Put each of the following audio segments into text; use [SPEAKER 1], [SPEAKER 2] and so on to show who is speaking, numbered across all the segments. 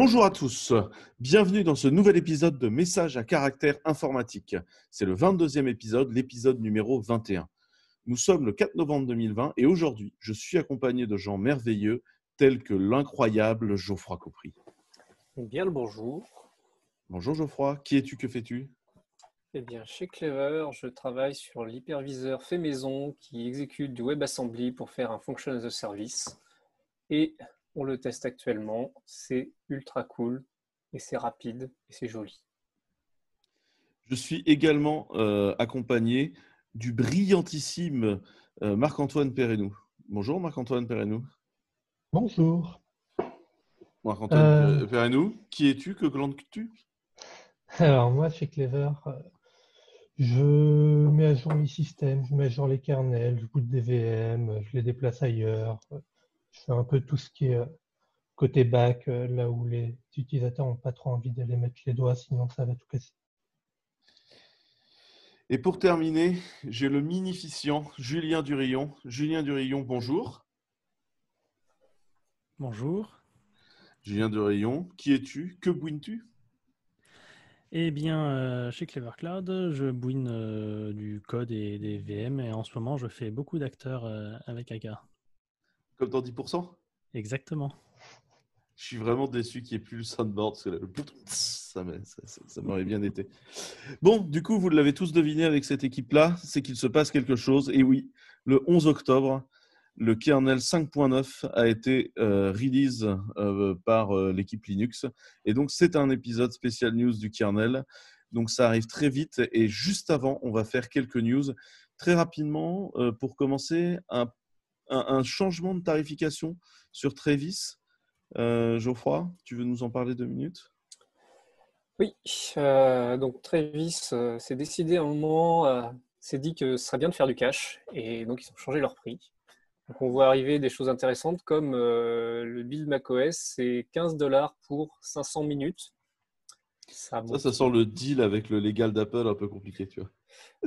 [SPEAKER 1] Bonjour à tous, bienvenue dans ce nouvel épisode de Messages à caractère informatique. C'est le 22e épisode, l'épisode numéro 21. Nous sommes le 4 novembre 2020 et aujourd'hui, je suis accompagné de gens merveilleux tels que l'incroyable Geoffroy Copry.
[SPEAKER 2] Bien le bonjour.
[SPEAKER 1] Bonjour Geoffroy, qui es-tu, que fais-tu?
[SPEAKER 2] Eh bien, chez Clever, je travaille sur l'hyperviseur fait maison qui exécute du WebAssembly pour faire un function as a service. Et on le teste actuellement. C'est ultra cool et c'est rapide et c'est joli.
[SPEAKER 1] Je suis également euh, accompagné du brillantissime euh, Marc-Antoine Perrenou. Bonjour Marc-Antoine Perrenou.
[SPEAKER 3] Bonjour.
[SPEAKER 1] Marc-Antoine euh... Perrenou, qui es-tu? Que glandes-tu?
[SPEAKER 3] Alors moi, chez Clever, je mets à jour mes systèmes, je mets à jour les kernels, je boot des VM, je les déplace ailleurs, je fais un peu tout ce qui est euh, côté back, euh, là où les utilisateurs n'ont pas trop envie d'aller mettre les doigts, sinon ça va tout casser.
[SPEAKER 1] Et pour terminer, j'ai le minificient Julien Durillon. Julien Durillon, bonjour.
[SPEAKER 4] Bonjour.
[SPEAKER 1] Julien Durillon, qui es-tu? Que bouines-tu?
[SPEAKER 4] Eh bien, euh, chez Clever Cloud, je bouine du code et des VM et en ce moment, je fais beaucoup d'acteurs avec AK.
[SPEAKER 1] Comme dans 10%
[SPEAKER 4] Exactement.
[SPEAKER 1] Je suis vraiment déçu qu'il n'y ait plus le soundboard parce que là, le ça, ça, ça m'aurait bien été. Bon, du coup, vous l'avez tous deviné avec cette équipe-là, c'est qu'il se passe quelque chose. Et oui, le 11 octobre, le kernel 5.9 a été euh, release euh, par euh, l'équipe Linux. Et donc, c'est un épisode spécial news du kernel. Donc, ça arrive très vite. Et juste avant, on va faire quelques news. Très rapidement, euh, pour commencer, un, un, un, changement de tarification sur Travis. Euh, Geoffroy, tu veux nous en parler deux minutes?
[SPEAKER 2] Oui, euh, donc Travis s'est décidé à un moment, s'est dit que ce serait bien de faire du cash. Et donc, ils ont changé leur prix. Donc on voit arriver des choses intéressantes comme euh, le build macOS, c'est 15 dollars pour 500 minutes.
[SPEAKER 1] Ça, ça, ça, sent le deal avec le légal d'Apple un peu compliqué, tu vois.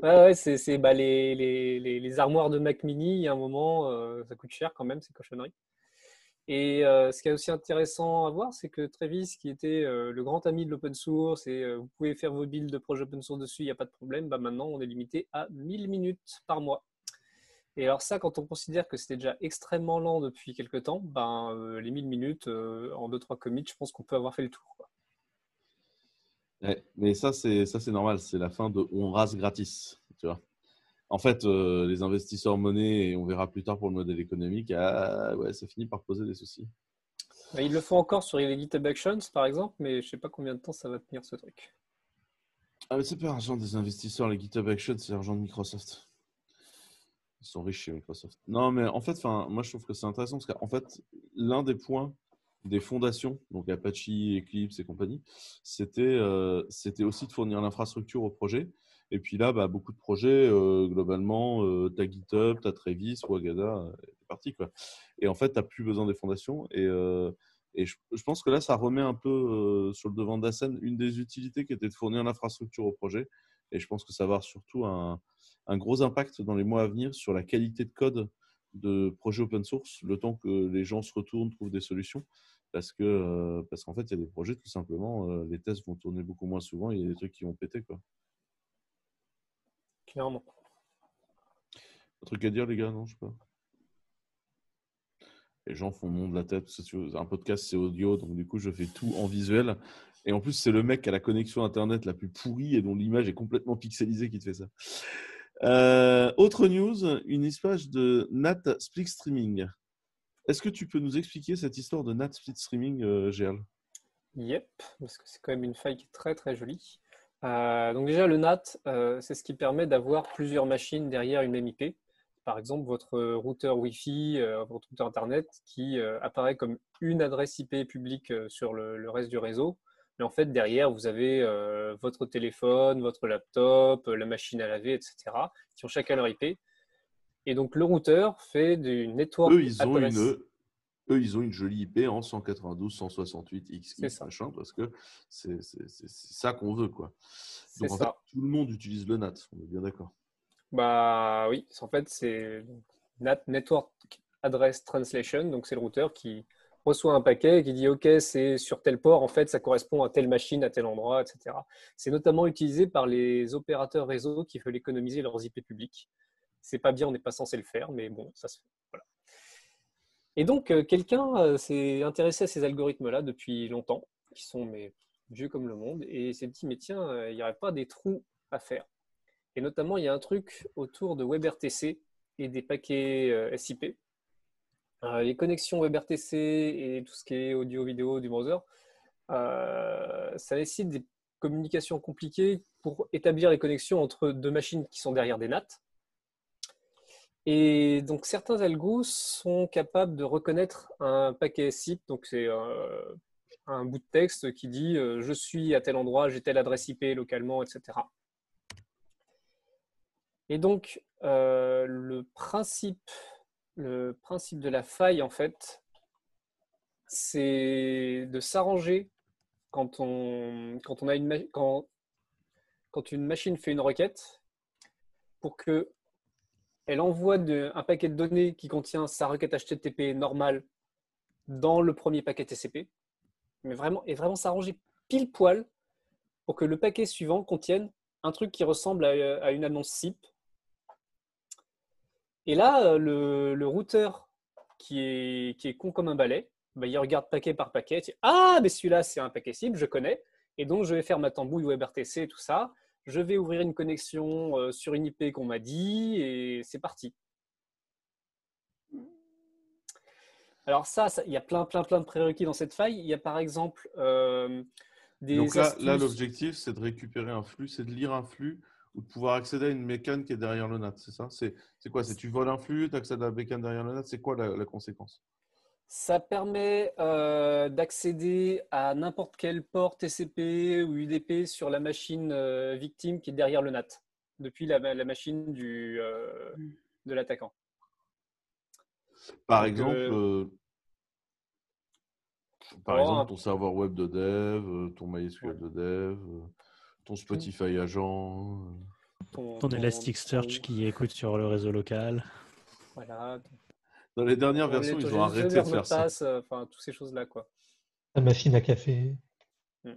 [SPEAKER 2] Ouais, c'est bah, les, les, les, armoires de Mac Mini, il y a un moment, euh, ça coûte cher quand même, ces cochonneries. Et euh, ce qui est aussi intéressant à voir, c'est que Travis, qui était euh, le grand ami de l'open source, et vous pouvez faire vos builds de projets open source dessus, il n'y a pas de problème, bah, maintenant on est limité à 1000 minutes par mois. Et alors ça, quand on considère que c'était déjà extrêmement lent depuis quelques temps, ben, les 1000 minutes en 2-3 commits, je pense qu'on peut avoir fait le tour.
[SPEAKER 1] Ouais, mais ça, c'est ça c'est normal, c'est la fin de on rase gratis. Tu vois. En fait, euh, les investisseurs monnaie, et on verra plus tard pour le modèle économique, ah, ouais, ça finit par poser des soucis.
[SPEAKER 2] Ben, ils le font encore sur les GitHub Actions, par exemple, mais je ne sais pas combien de temps ça va tenir ce truc.
[SPEAKER 1] Ah, mais c'est pas l'argent des investisseurs, les GitHub Actions, c'est l'argent de Microsoft. Ils sont riches chez Microsoft. Non, mais en fait, moi, je trouve que c'est intéressant parce qu'en fait, l'un des points des fondations, donc Apache, Eclipse et compagnie, c'était euh, aussi de fournir l'infrastructure au projet. Et puis là, bah, beaucoup de projets, euh, globalement, euh, tu as GitHub, tu as Travis, Wagada, c'est parti. Quoi. Et en fait, tu n'as plus besoin des fondations. Et, euh, et je, je, pense que là, ça remet un peu sur le devant de la scène une des utilités qui était de fournir l'infrastructure au projet. Et je pense que ça va avoir surtout un, un gros impact dans les mois à venir sur la qualité de code de projets open source, le temps que les gens se retournent, trouvent des solutions. Parce que euh, parce qu'en fait, il y a des projets, tout simplement, euh, les tests vont tourner beaucoup moins souvent, il y a des trucs qui vont péter. Quoi.
[SPEAKER 2] Clairement.
[SPEAKER 1] Un truc à dire, les gars, non, je sais pas. Les gens font monde de la tête. Un podcast, c'est audio, donc du coup, je fais tout en visuel. Et en plus, c'est le mec qui a la connexion Internet la plus pourrie et dont l'image est complètement pixelisée qui te fait ça. Euh, autre news, une histoire de NAT Split Streaming. Est-ce que tu peux nous expliquer cette histoire de NAT Split Streaming, euh,
[SPEAKER 2] Yep, parce que c'est quand même une faille qui est très très jolie. Euh, donc déjà, le NAT, euh, c'est ce qui permet d'avoir plusieurs machines derrière une même IP. Par exemple, votre routeur Wi-Fi, euh, votre routeur Internet, qui apparaît comme une adresse IP publique sur le, le, reste du réseau. Mais en fait, derrière, vous avez votre téléphone, votre laptop, la machine à laver, etc., qui ont chacun leur IP. Et donc, le routeur fait du network
[SPEAKER 1] eux, ils ont adresse. Une, eux, ils ont une jolie IP en 192, 168, X, machin, parce que c'est ça qu'on veut. Quoi. Donc, en ça. fait, tout le monde utilise le NAT, on est bien d'accord.
[SPEAKER 2] Bah oui, en fait, c'est NAT Network Address Translation, donc c'est le routeur qui reçoit un paquet et qui dit OK, c'est sur tel port, en fait, ça correspond à telle machine, à tel endroit, etc. C'est notamment utilisé par les opérateurs réseau qui veulent économiser leurs IP publics. C'est pas bien, on n'est pas censé le faire, mais bon, ça se fait. Et donc, euh, quelqu'un euh, s'est intéressé à ces algorithmes-là depuis longtemps, qui sont vieux comme le monde, et s'est dit, mais tiens, euh, il n'y aurait pas des trous à faire. Et notamment, il y a un truc autour de WebRTC et des paquets SIP. les connexions WebRTC et tout ce qui est audio-vidéo du browser, ça nécessite des communications compliquées pour établir les connexions entre deux machines qui sont derrière des NAT. Et donc certains algos sont capables de reconnaître un paquet SIP, donc c'est euh, un bout de texte qui dit euh, je suis à tel endroit, j'ai telle adresse IP localement, etc. Et donc euh, le principe, le principe de la faille en fait, c'est de s'arranger quand on, quand on quand, quand une machine fait une requête pour que elle envoie un paquet de données qui contient sa requête HTTP normale dans le premier paquet TCP, mais vraiment, et vraiment s'arranger pile poil pour que le paquet suivant contienne un truc qui ressemble à, une annonce SIP. Et là, le, le routeur qui est, qui est con comme un balai, bah, il regarde paquet par paquet. ah, mais celui-là, c'est un paquet SIP, je connais. Et donc, je vais faire ma tambouille WebRTC et tout ça je vais ouvrir une connexion euh, sur une IP qu'on m'a dit et c'est parti. Alors ça, il y a plein, plein, plein de prérequis dans cette faille. Il y a par exemple euh, des
[SPEAKER 1] Donc là, là l'objectif, c'est de récupérer un flux, c'est de lire un flux ou de pouvoir accéder à une mécane qui est derrière le NAT, c'est ça? C'est quoi? C'est tu voles un flux, tu accèdes à la mécane derrière le NAT, c'est quoi la conséquence?
[SPEAKER 2] Ça permet euh, d'accéder à n'importe quel port TCP ou UDP sur la machine euh, victime qui est derrière le NAT, depuis la, machine du, euh, de l'attaquant.
[SPEAKER 1] Par exemple, par oh, exemple, ton serveur web de dev, ton MySQL de dev, ton Spotify agent.
[SPEAKER 4] Ton, ton Elasticsearch qui écoute sur le réseau local.
[SPEAKER 2] Voilà,
[SPEAKER 1] dans les dernières versions, ils ont arrêté de faire ça.
[SPEAKER 2] Euh, enfin, toutes ces choses-là, quoi.
[SPEAKER 3] La machine à café.
[SPEAKER 2] Hmm.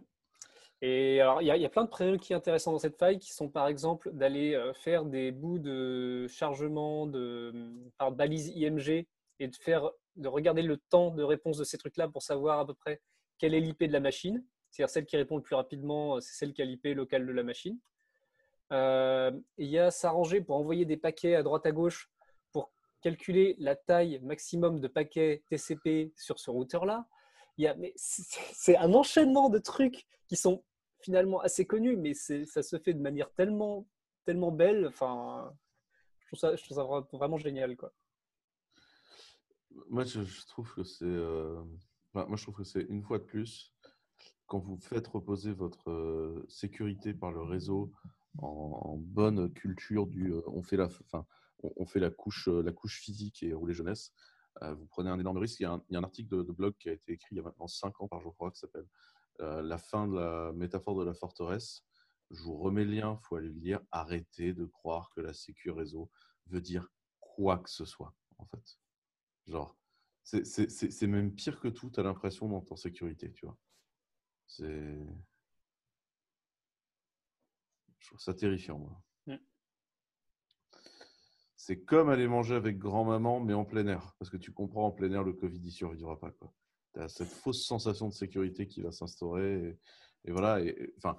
[SPEAKER 2] Et alors, il y, a plein de prérequis intéressants dans cette faille qui sont par exemple d'aller euh, faire des bouts de chargement de, par balise IMG et de, faire, de regarder le temps de réponse de ces trucs-là pour savoir à peu près quelle est l'IP de la machine. C'est-à-dire celle qui répond le plus rapidement, euh, c'est celle qui a l'IP locale de la machine. Il y a s'arranger pour envoyer des paquets à droite à gauche calculer la taille maximum de paquets TCP sur ce routeur-là. C'est un enchaînement de trucs qui sont finalement assez connus, mais ça se fait de manière tellement, tellement belle. Enfin, je trouve ça, vraiment génial. Quoi.
[SPEAKER 1] Moi, je, trouve que c'est. Euh, moi, je trouve que c'est une fois de plus, quand vous faites reposer votre euh, sécurité par le réseau en, bonne culture on fait la. Couche, physique et rouler jeunesse, vous prenez un énorme risque. Il y a un, article de, blog qui a été écrit il y a maintenant 5 ans par Geoffroy qui s'appelle La fin de la métaphore de la forteresse. Je vous remets le lien, faut aller le lire. Arrêtez de croire que la sécu réseau veut dire quoi que ce soit, en fait. Genre, c'est même pire que tout, tu as l'impression dans ton sécurité, tu vois. C'est. Je trouve ça terrifiant, moi. C'est comme aller manger avec grand-maman, mais en plein air. Parce que tu comprends, en plein air, le Covid n'y survivra pas. Tu as cette fausse sensation de sécurité qui va s'instaurer. Et, voilà. Et, enfin,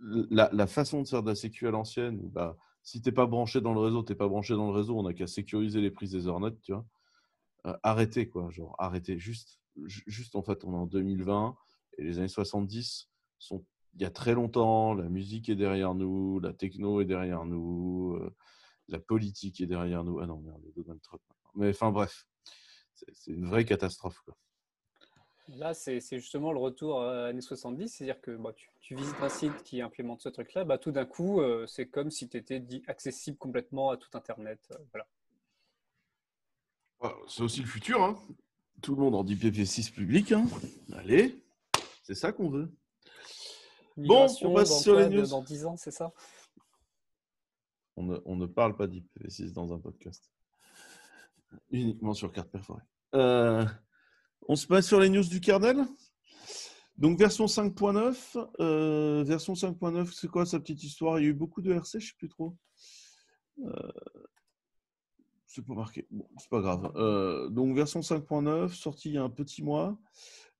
[SPEAKER 1] la, façon de faire de la sécu à l'ancienne, bah, si tu n'es pas branché dans le réseau, tu n'es pas branché dans le réseau, on n'a qu'à sécuriser les prises des Ethernet, tu vois. Euh, arrêtez, quoi. Genre, arrêtez. Juste, juste, en fait, on est en 2020 et les années 70 sont il y a très longtemps. La musique est derrière nous, la techno est derrière nous. Euh, la politique est derrière nous. Ah non, merde, Donald Trump. Mais enfin, bref, c'est une vraie catastrophe.
[SPEAKER 2] Là, c'est justement le retour à années 70, c'est-à-dire que bah, tu, visites un site qui implémente ce truc-là, bah, tout d'un coup, euh, c'est comme si tu étais accessible complètement à tout Internet. Euh, voilà.
[SPEAKER 1] Ah, c'est aussi le futur. Hein. Tout le monde en dit IPv6 public. Hein. Allez, c'est ça qu'on veut.
[SPEAKER 2] Bon, on passe sur les news. Dans 10 ans, c'est ça?
[SPEAKER 1] On ne, parle pas d'IPv6 dans un podcast. Uniquement sur carte perforée. Euh, On se passe sur les news du kernel? Donc version 5.9, euh, version 5.9, c'est quoi sa petite histoire? Il y a eu beaucoup de RC, je ne sais plus trop. Euh, c'est pas marqué. Bon, c'est pas grave. Euh, donc version 5.9, sortie il y a un petit mois.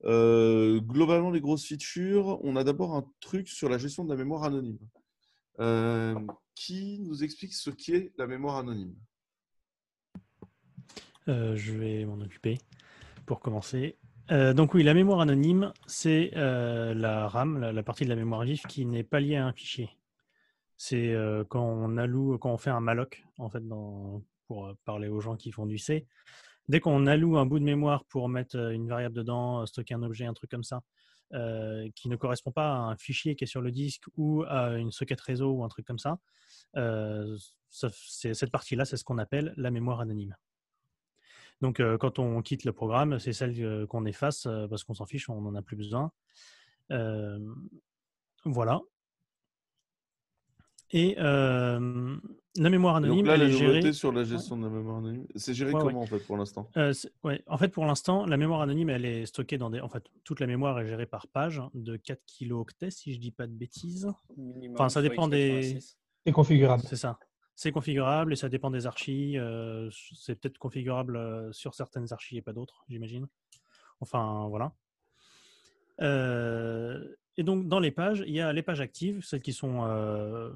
[SPEAKER 1] Euh, globalement, les grosses features, on a d'abord un truc sur la gestion de la mémoire anonyme. Euh, qui nous explique ce qu'est la mémoire anonyme
[SPEAKER 4] Je vais m'en occuper pour commencer. donc oui, la mémoire anonyme, c'est la RAM, la, partie de la mémoire vive qui n'est pas liée à un fichier. C'est quand on alloue, quand on fait un malloc, en fait, dans, pour parler aux gens qui font du C. Dès qu'on alloue un bout de mémoire pour mettre une variable dedans, stocker un objet, un truc comme ça, qui ne correspond pas à un fichier qui est sur le disque ou à une socket réseau ou un truc comme ça, cette partie-là, c'est ce qu'on appelle la mémoire anonyme. Donc, quand on quitte le programme, c'est celle qu'on efface parce qu'on s'en fiche, on n'en a plus besoin. voilà. Et euh, la mémoire anonyme,
[SPEAKER 1] Donc là,
[SPEAKER 4] elle
[SPEAKER 1] la
[SPEAKER 4] est gérée.
[SPEAKER 1] sur la gestion de la mémoire anonyme, c'est géré
[SPEAKER 4] Ouais,
[SPEAKER 1] comment en fait pour l'instant?
[SPEAKER 4] Euh. En fait, pour l'instant, la mémoire anonyme, elle est stockée dans des. En fait, toute la mémoire est gérée par page de 4 kilooctets, si je dis pas de bêtises.
[SPEAKER 2] Minimum
[SPEAKER 4] Enfin, ça dépend des-
[SPEAKER 2] x86.
[SPEAKER 3] C'est configurable.
[SPEAKER 4] C'est ça. C'est configurable et ça dépend des archis. euh, c'est peut-être configurable euh, sur certaines archis et pas d'autres, j'imagine. Enfin, voilà. Euh, et donc, dans les pages, il y a les pages actives, celles qui sont euh,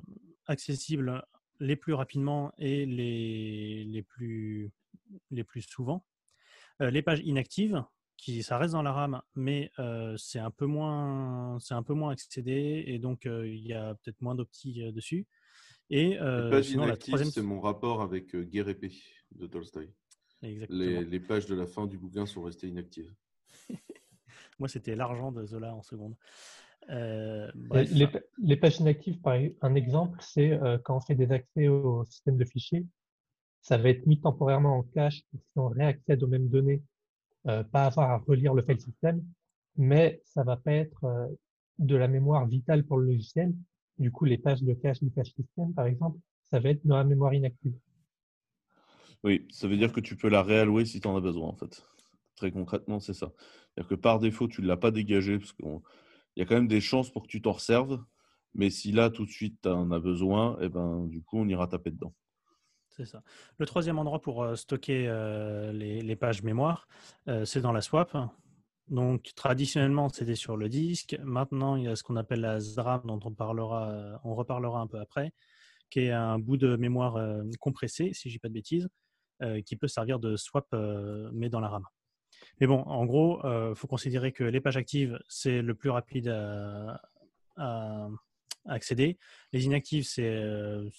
[SPEAKER 4] accessibles les plus rapidement et les, les, plus, les plus souvent. Euh, les pages inactives, qui ça reste dans la RAM, mais euh, c'est un peu moins, c'est un peu moins accédé et donc il y a peut-être moins d'optis euh, dessus. Et
[SPEAKER 1] Les pages
[SPEAKER 4] sinon,
[SPEAKER 1] inactives,
[SPEAKER 4] troisième,
[SPEAKER 1] c'est mon rapport avec Guerre épée de
[SPEAKER 4] exactement.
[SPEAKER 1] Les, les pages de la fin du bouquin sont restées inactives.
[SPEAKER 4] Moi, c'était l'argent de Zola en seconde. Euh, bref,
[SPEAKER 3] Les, pa- les pages inactives, par e- un exemple, c'est euh, quand on fait des accès au système de fichiers, ça va être mis temporairement en cache pour si on réaccède aux mêmes données, euh, pas avoir à relire le file system, mais ça va pas être euh, de la mémoire vitale pour le logiciel. Du coup, les pages de cache du cache system, par exemple, ça va être dans la mémoire inactive.
[SPEAKER 1] Oui, ça veut dire que tu peux la réallouer si tu en as besoin, en fait. Très concrètement, c'est ça. C'est-à-dire que par défaut, tu ne l'as pas dégagé, parce qu'il y a quand même des chances pour que tu t'en serves. Mais si là, tout de suite, tu en as besoin, eh ben, du coup, on ira taper dedans.
[SPEAKER 4] c'est ça. Le troisième endroit pour euh, stocker euh, les, pages mémoire, euh, c'est dans la swap. Donc, traditionnellement, c'était sur le disque. Maintenant, il y a ce qu'on appelle la SRAM, dont on, parlera, on reparlera un peu après, qui est un bout de mémoire compressé, si je dis pas de bêtises, qui peut servir de swap, mais dans la RAM. Mais bon, en gros, il faut considérer que les pages actives, c'est le plus rapide à, accéder. Les inactives, c'est euh,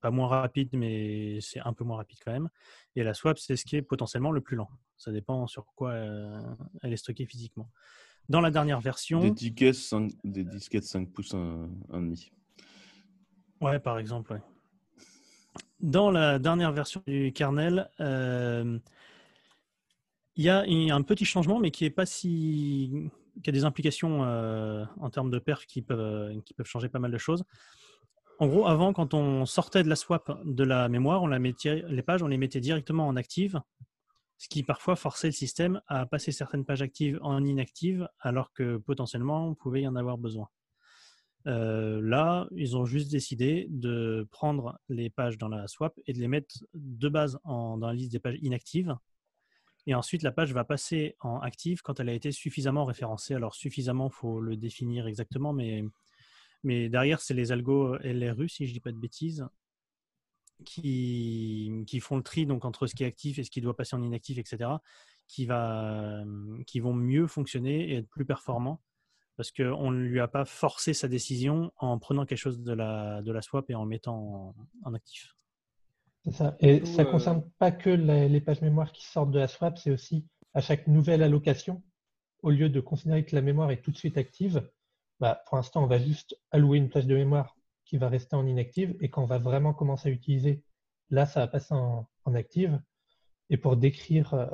[SPEAKER 4] pas moins rapide, mais c'est un peu moins rapide quand même. Et la swap, c'est ce qui est potentiellement le plus lent. Ça dépend sur quoi euh, elle est stockée physiquement. Dans la dernière version,
[SPEAKER 1] Des disquettes 5, des disquettes 5 pouces 1,5.
[SPEAKER 4] Ouais, par exemple. ouais. Dans la dernière version du kernel, euh, il y a un petit changement, mais qui est pas si, qui a des implications euh, en termes de perf qui peuvent, qui peuvent changer pas mal de choses. En gros, avant, quand on sortait de la swap de la mémoire, on la mettait, les pages, on les mettait directement en active, ce qui parfois forçait le système à passer certaines pages actives en inactives, alors que potentiellement, on pouvait y en avoir besoin. Euh, là, ils ont juste décidé de prendre les pages dans la swap et de les mettre de base dans la liste des pages inactives. Et ensuite, la page va passer en active quand elle a été suffisamment référencée. Alors, suffisamment, faut le définir exactement, mais, mais derrière, c'est les algos LRU, si je ne dis pas de bêtises, qui, qui font le tri donc, entre ce qui est actif et ce qui doit passer en inactif, etc., qui, va, qui vont mieux fonctionner et être plus performants parce qu'on ne lui a pas forcé sa décision en prenant quelque chose de la, de la swap et en le mettant en actif.
[SPEAKER 3] Ça. Et ça
[SPEAKER 2] euh,
[SPEAKER 3] concerne pas que les pages mémoire qui sortent de la swap, c'est aussi à chaque nouvelle allocation, au lieu de considérer que la mémoire est tout de suite active, bah, pour l'instant, on va juste allouer une plage de mémoire qui va rester en inactive et quand on va vraiment commencer à utiliser, là, ça va passer en, en active. Et pour décrire euh,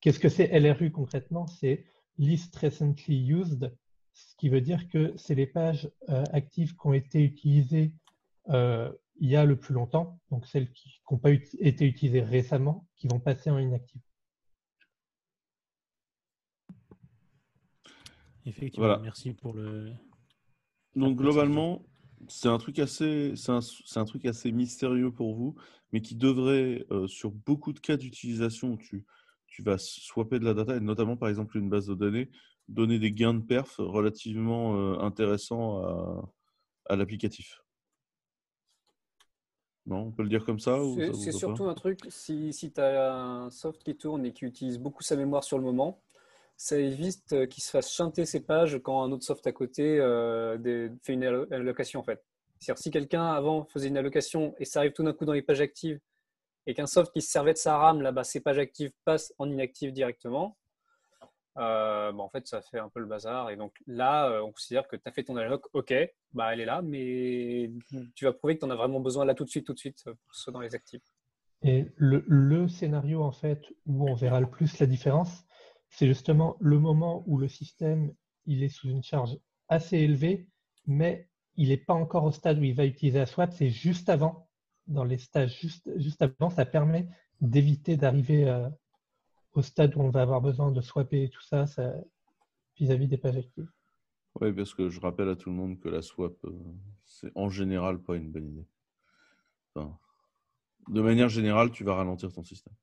[SPEAKER 3] qu'est-ce que c'est LRU concrètement, c'est Least Recently Used, ce qui veut dire que c'est les pages euh, actives qui ont été utilisées euh, il y a le plus longtemps, donc celles qui n'ont pas été utilisées récemment, qui vont passer en inactive.
[SPEAKER 4] effectivement.
[SPEAKER 1] Voilà.
[SPEAKER 4] Merci pour le.
[SPEAKER 1] Donc globalement, c'est un truc assez, c'est un, truc assez mystérieux pour vous, mais qui devrait, euh, sur beaucoup de cas d'utilisation où tu, tu vas swapper de la data, et notamment par exemple une base de données, donner des gains de perf relativement euh, intéressants à, à l'applicatif. Non, on peut le dire comme ça
[SPEAKER 2] C'est surtout un truc, si, si tu as un soft qui tourne et qui utilise beaucoup sa mémoire sur le moment, ça évite euh, qu'il se fasse chanter ses pages quand un autre soft à côté euh, des- fait une allo- allocation en fait. C'est-à-dire si quelqu'un avant faisait une allocation et ça arrive tout d'un coup dans les pages actives et qu'un soft qui se servait de sa RAM, là-bas, ses pages actives passent en inactive directement, euh, bah, en fait, ça fait un peu le bazar. Et donc là, euh, on considère que tu as fait ton alloc, ok, bah, elle est là, mais tu vas prouver que tu en as vraiment besoin là tout de suite, tout de suite, euh, pour ce soit dans les actifs.
[SPEAKER 3] Et le, le scénario, en fait, où on verra le plus la différence, c'est justement le moment où le système il est sous une charge assez élevée, mais il n'est pas encore au stade où il va utiliser la swap, c'est juste avant, dans les stages juste, juste avant, ça permet d'éviter d'arriver euh, au stade où on va avoir besoin de swapper et tout ça, vis-à-vis des pages actives.
[SPEAKER 1] Oui, parce que je rappelle à tout le monde que la swap, euh, c'est en général pas une bonne idée. De manière générale, tu vas ralentir ton système.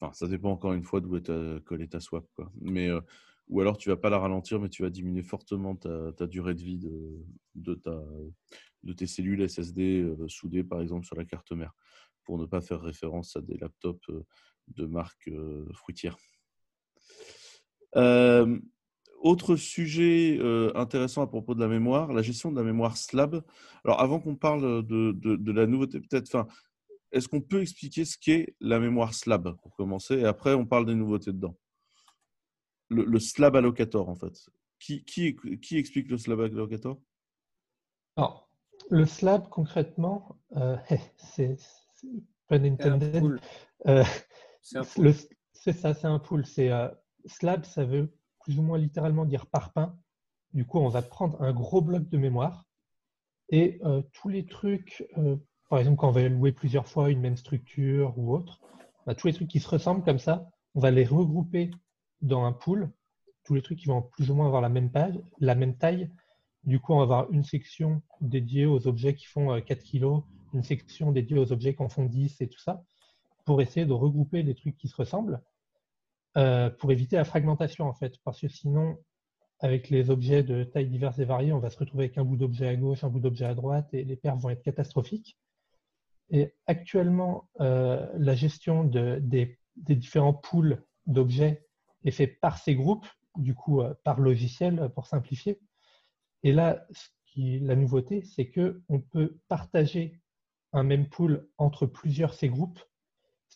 [SPEAKER 1] Enfin, ça dépend encore une fois d'où est ta, collée ta swap. Quoi. Mais, euh, ou alors tu vas pas la ralentir, mais tu vas diminuer fortement ta, durée de vie de, de, ta, de tes cellules SSD euh, soudées, par exemple, sur la carte mère, pour ne pas faire référence à des laptops de marque euh, fruitière. Euh, autre sujet euh, intéressant à propos de la mémoire, la gestion de la mémoire SLAB. Alors, avant qu'on parle de, de- de la nouveauté, peut-être, enfin, est-ce qu'on peut expliquer ce qu'est la mémoire SLAB pour commencer? Et après, on parle des nouveautés dedans. Le, le SLAB allocator, en fait. Qui, qui, qui explique le SLAB allocator?
[SPEAKER 3] Alors, le slab, concrètement, euh, c'est pas
[SPEAKER 2] C'est C'est un pool.
[SPEAKER 3] Le- C'est ça, c'est un pool. C'est euh, slab, ça veut plus ou moins littéralement dire parpaing. Du coup, on va prendre un gros bloc de mémoire et euh, tous les trucs, euh, par exemple, quand on va louer plusieurs fois une même structure ou autre, bah, tous les trucs qui se ressemblent comme ça, on va les regrouper dans un pool. Tous les trucs qui vont plus ou moins avoir la même page, la même taille. Du coup, on va avoir une section dédiée aux objets qui font euh, 4 kg, une section dédiée aux objets qui en font 10 et tout ça, pour essayer de regrouper les trucs qui se ressemblent, euh, pour éviter la fragmentation en fait. Parce que sinon, avec les objets de tailles diverses et variées, on va se retrouver avec un bout d'objet à gauche, un bout d'objet à droite, et les perfs vont être catastrophiques. Et actuellement, euh, la gestion de- des, différents pools d'objets est faite par ces groupes, du coup euh, par logiciel pour simplifier. Et là, la nouveauté, c'est que on peut partager un même pool entre plusieurs ces groupes,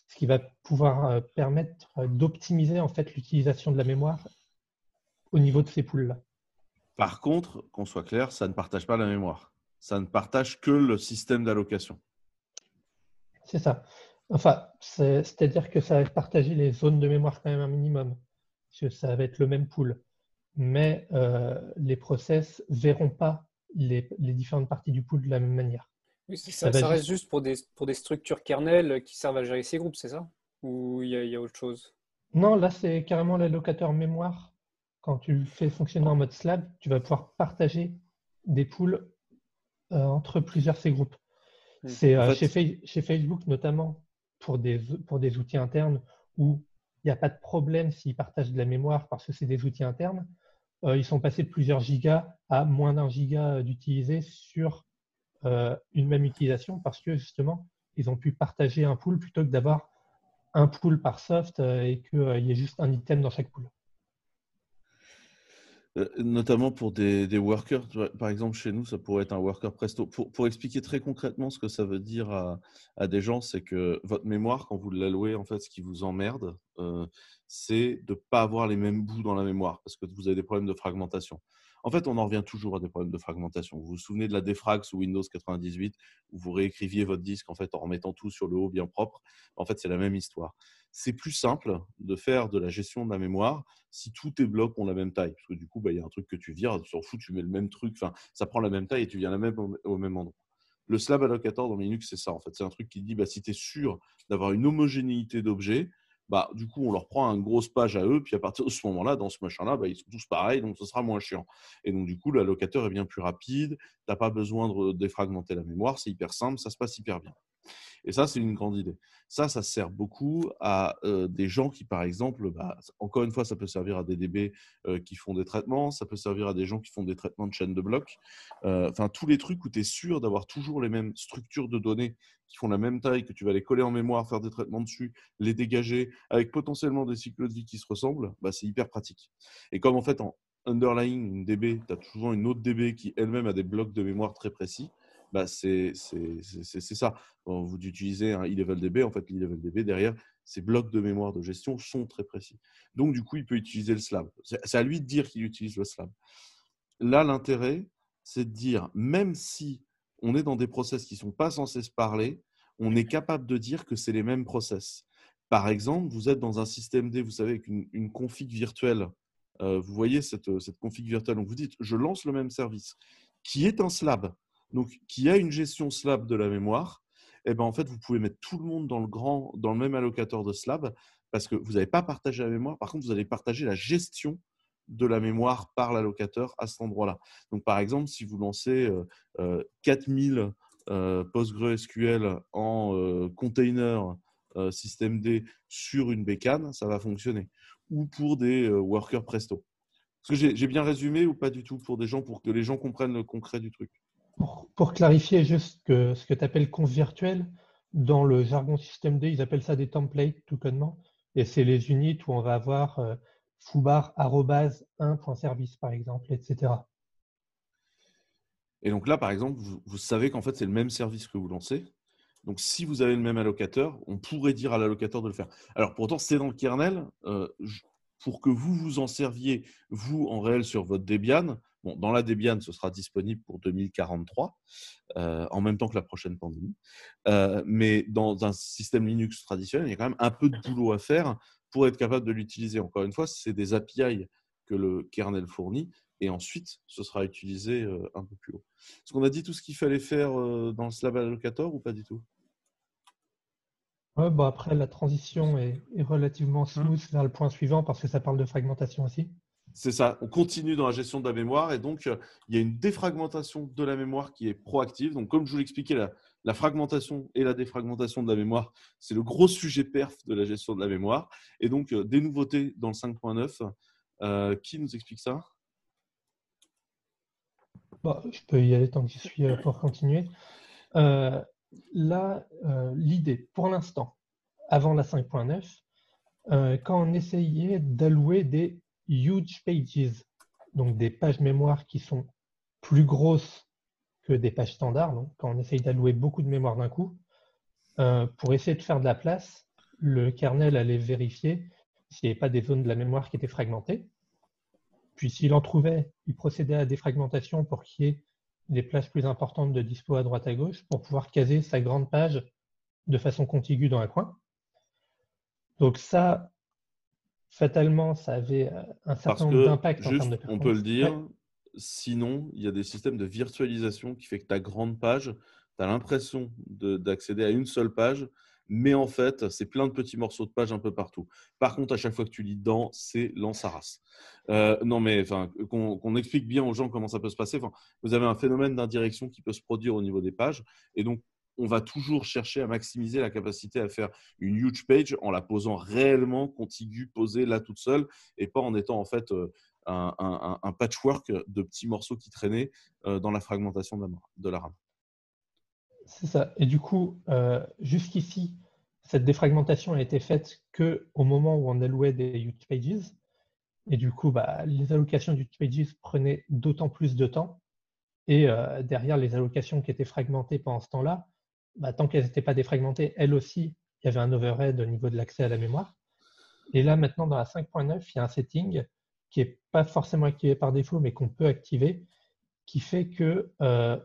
[SPEAKER 3] ce qui va pouvoir euh, permettre d'optimiser en fait l'utilisation de la mémoire au niveau de ces pools-là.
[SPEAKER 1] Par contre, qu'on soit clair, ça ne partage pas la mémoire. Ça ne partage que le système d'allocation.
[SPEAKER 3] C'est ça. Enfin, c'est- c'est-à-dire que ça va partager les zones de mémoire quand même un minimum, parce que ça va être le même pool. Mais euh, les process verront pas les, les différentes parties du pool de la même manière.
[SPEAKER 2] Oui,
[SPEAKER 3] Ça
[SPEAKER 2] ça,
[SPEAKER 3] va
[SPEAKER 2] ça reste
[SPEAKER 3] juste-
[SPEAKER 2] juste pour des, pour des structures kernel qui servent à gérer ces groupes, c'est ça? Ou il y, a- il y a autre chose?
[SPEAKER 3] Non, là, c'est carrément l'allocateur mémoire. Quand tu fais fonctionner en mode slab, tu vas pouvoir partager des pools euh, entre plusieurs ces groupes.
[SPEAKER 2] Hmm.
[SPEAKER 3] C'est euh,
[SPEAKER 1] En fait-
[SPEAKER 3] chez, Fa- chez Facebook notamment pour des, pour des outils internes où il n'y a pas de problème s'ils partagent de la mémoire parce que c'est des outils internes. Euh, ils sont passés de plusieurs gigas à moins d'un giga d'utiliser sur une même utilisation parce que justement, ils ont pu partager un pool plutôt que d'avoir un pool par soft euh, et qu'il y ait juste un item dans chaque pool.
[SPEAKER 1] Euh, notamment pour des, workers. Par exemple, chez nous, ça pourrait être un worker presto. Pour, expliquer très concrètement ce que ça veut dire à, des gens, c'est que votre mémoire, quand vous l'allouez, en fait, ce qui vous emmerde, euh, c'est de ne pas avoir les mêmes bouts dans la mémoire parce que vous avez des problèmes de fragmentation. En fait, on en revient toujours à des problèmes de fragmentation. Vous vous souvenez de la défrag sous Windows 98 où vous réécriviez votre disque en fait en remettant tout sur le haut bien propre? En fait, c'est la même histoire. C'est plus simple de faire de la gestion de la mémoire si tous tes blocs ont la même taille. Parce que du coup, bah, il y a un truc que tu vires, tu t'en fous, tu mets le même truc, enfin, ça prend la même taille et tu viens la même au, même endroit. Le slab allocator dans Linux, c'est ça en fait. C'est un truc qui dit bah, si tu es sûr d'avoir une homogénéité d'objets, bah, du coup, on leur prend une grosse page à eux, puis à partir de ce moment-là, dans ce machin-là, bah, ils sont tous pareils, donc ce sera moins chiant. Et donc, du coup, l'allocateur est bien plus rapide, tu n'as pas besoin de défragmenter la mémoire, c'est hyper simple, ça se passe hyper bien. Et ça, c'est une grande idée. Ça, ça sert beaucoup à euh, des gens qui, par exemple, bah, encore une fois, ça peut servir à des DB euh, qui font des traitements, ça peut servir à des gens qui font des traitements de chaîne de blocs. Euh, enfin, tous les trucs où tu es sûr d'avoir toujours les mêmes structures de données qui font la même taille, que tu vas les coller en mémoire, faire des traitements dessus, les dégager, avec potentiellement des cycles de vie qui se ressemblent, bah, c'est hyper pratique. Et comme en fait, en underlying une DB, tu as toujours une autre DB qui elle-même a des blocs de mémoire très précis, bah, c'est ça. Vous utilisez un e-level DB, en fait, l'e-level DB, derrière, ces blocs de mémoire de gestion sont très précis. Donc, du coup, il peut utiliser le slab. C'est à lui de dire qu'il utilise le slab. Là, l'intérêt, c'est de dire, même si on est dans des process qui ne sont pas censés se parler, on est capable de dire que c'est les mêmes process. Par exemple, vous êtes dans un système D, vous savez, avec une, config virtuelle. Euh, vous voyez cette, cette config virtuelle. Donc, vous dites, je lance le même service, qui est un slab donc qui a une gestion slab de la mémoire, eh ben, en fait, vous pouvez mettre tout le monde dans le, grand, dans le même allocateur de slab parce que vous n'avez pas partagé la mémoire. Par contre, vous allez partager la gestion de la mémoire par l'allocateur à cet endroit-là. Donc, par exemple, si vous lancez 4000 euh, euh, PostgreSQL en euh, container système D sur une bécane, ça va fonctionner. Ou pour des workers presto. Est-ce que j'ai bien résumé ou pas du tout pour des gens, pour que les gens comprennent le concret du truc?
[SPEAKER 3] Pour, clarifier juste ce que tu appelles conf virtuel, dans le jargon système D, ils appellent ça des templates tout connement. Et c'est les units où on va avoir euh, foobar 1.service par exemple, etc.
[SPEAKER 1] Et donc là, par exemple, vous, savez qu'en fait, c'est le même service que vous lancez. Donc, si vous avez le même allocateur, on pourrait dire à l'allocateur de le faire. Alors, pourtant, c'est dans le kernel. Euh, pour que vous vous en serviez, vous, en réel, sur votre Debian, Bon, dans la Debian, ce sera disponible pour 2043, euh, en même temps que la prochaine pandémie. Euh, mais dans un système Linux traditionnel, il y a quand même un peu de boulot à faire pour être capable de l'utiliser. Encore une fois, c'est des API que le kernel fournit, et ensuite, ce sera utilisé euh, un peu plus haut. Est-ce qu'on a dit tout ce qu'il fallait faire dans le Slav Allocator ou pas du tout?
[SPEAKER 3] Ouais, bon, Après, la transition est, est relativement smooth vers le point suivant parce que ça parle de fragmentation aussi.
[SPEAKER 1] C'est ça, on continue dans la gestion de la mémoire et donc euh, il y a une défragmentation de la mémoire qui est proactive. Donc comme je vous l'expliquais, la, la fragmentation et la défragmentation de la mémoire, c'est le gros sujet perf de la gestion de la mémoire. Et donc euh, des nouveautés dans le 5.9. Euh, qui nous explique ça?
[SPEAKER 3] Bah, Je peux y aller tant que je suis pour continuer. Là, l'idée, pour l'instant, avant la 5.9, quand on essayait d'allouer des huge pages, donc des pages mémoire qui sont plus grosses que des pages standards, donc quand on essaye d'allouer beaucoup de mémoire d'un coup, euh, pour essayer de faire de la place, le kernel allait vérifier s'il n'y avait pas des zones de la mémoire qui étaient fragmentées. Puis s'il en trouvait, il procédait à des fragmentations pour qu'il y ait des places plus importantes de dispo à droite à gauche pour pouvoir caser sa grande page de façon contiguë dans un coin. Donc ça, fatalement, ça avait euh, un certain nombre d'impacts en termes de
[SPEAKER 1] performance. On peut le dire, sinon, il y a des systèmes de virtualisation qui fait que ta grande page, tu as l'impression d'accéder à une seule page, mais en fait, c'est plein de petits morceaux de page un peu partout. Par contre, à chaque fois que tu lis dedans, c'est l'ensaras. Euh, non, mais enfin, qu'on explique bien aux gens comment ça peut se passer. Vous avez un phénomène d'indirection qui peut se produire au niveau des pages, et donc on va toujours chercher à maximiser la capacité à faire une huge page en la posant réellement contiguë, posée là toute seule, et pas en étant en fait euh, un, patchwork de petits morceaux qui traînaient euh, dans la fragmentation de la RAM.
[SPEAKER 3] C'est ça. Et du coup, euh, jusqu'ici, cette défragmentation a été faite qu'au moment où on allouait des huge pages. Et du coup, bah, les allocations d'huge pages prenaient d'autant plus de temps. Et derrière, les allocations qui étaient fragmentées pendant ce temps-là, bah, tant qu'elles n'étaient pas défragmentées, elles aussi, il y avait un overhead au niveau de l'accès à la mémoire. Et là, maintenant, dans la 5.9, il y a un setting qui n'est pas forcément activé par défaut, mais qu'on peut activer, qui fait que euh,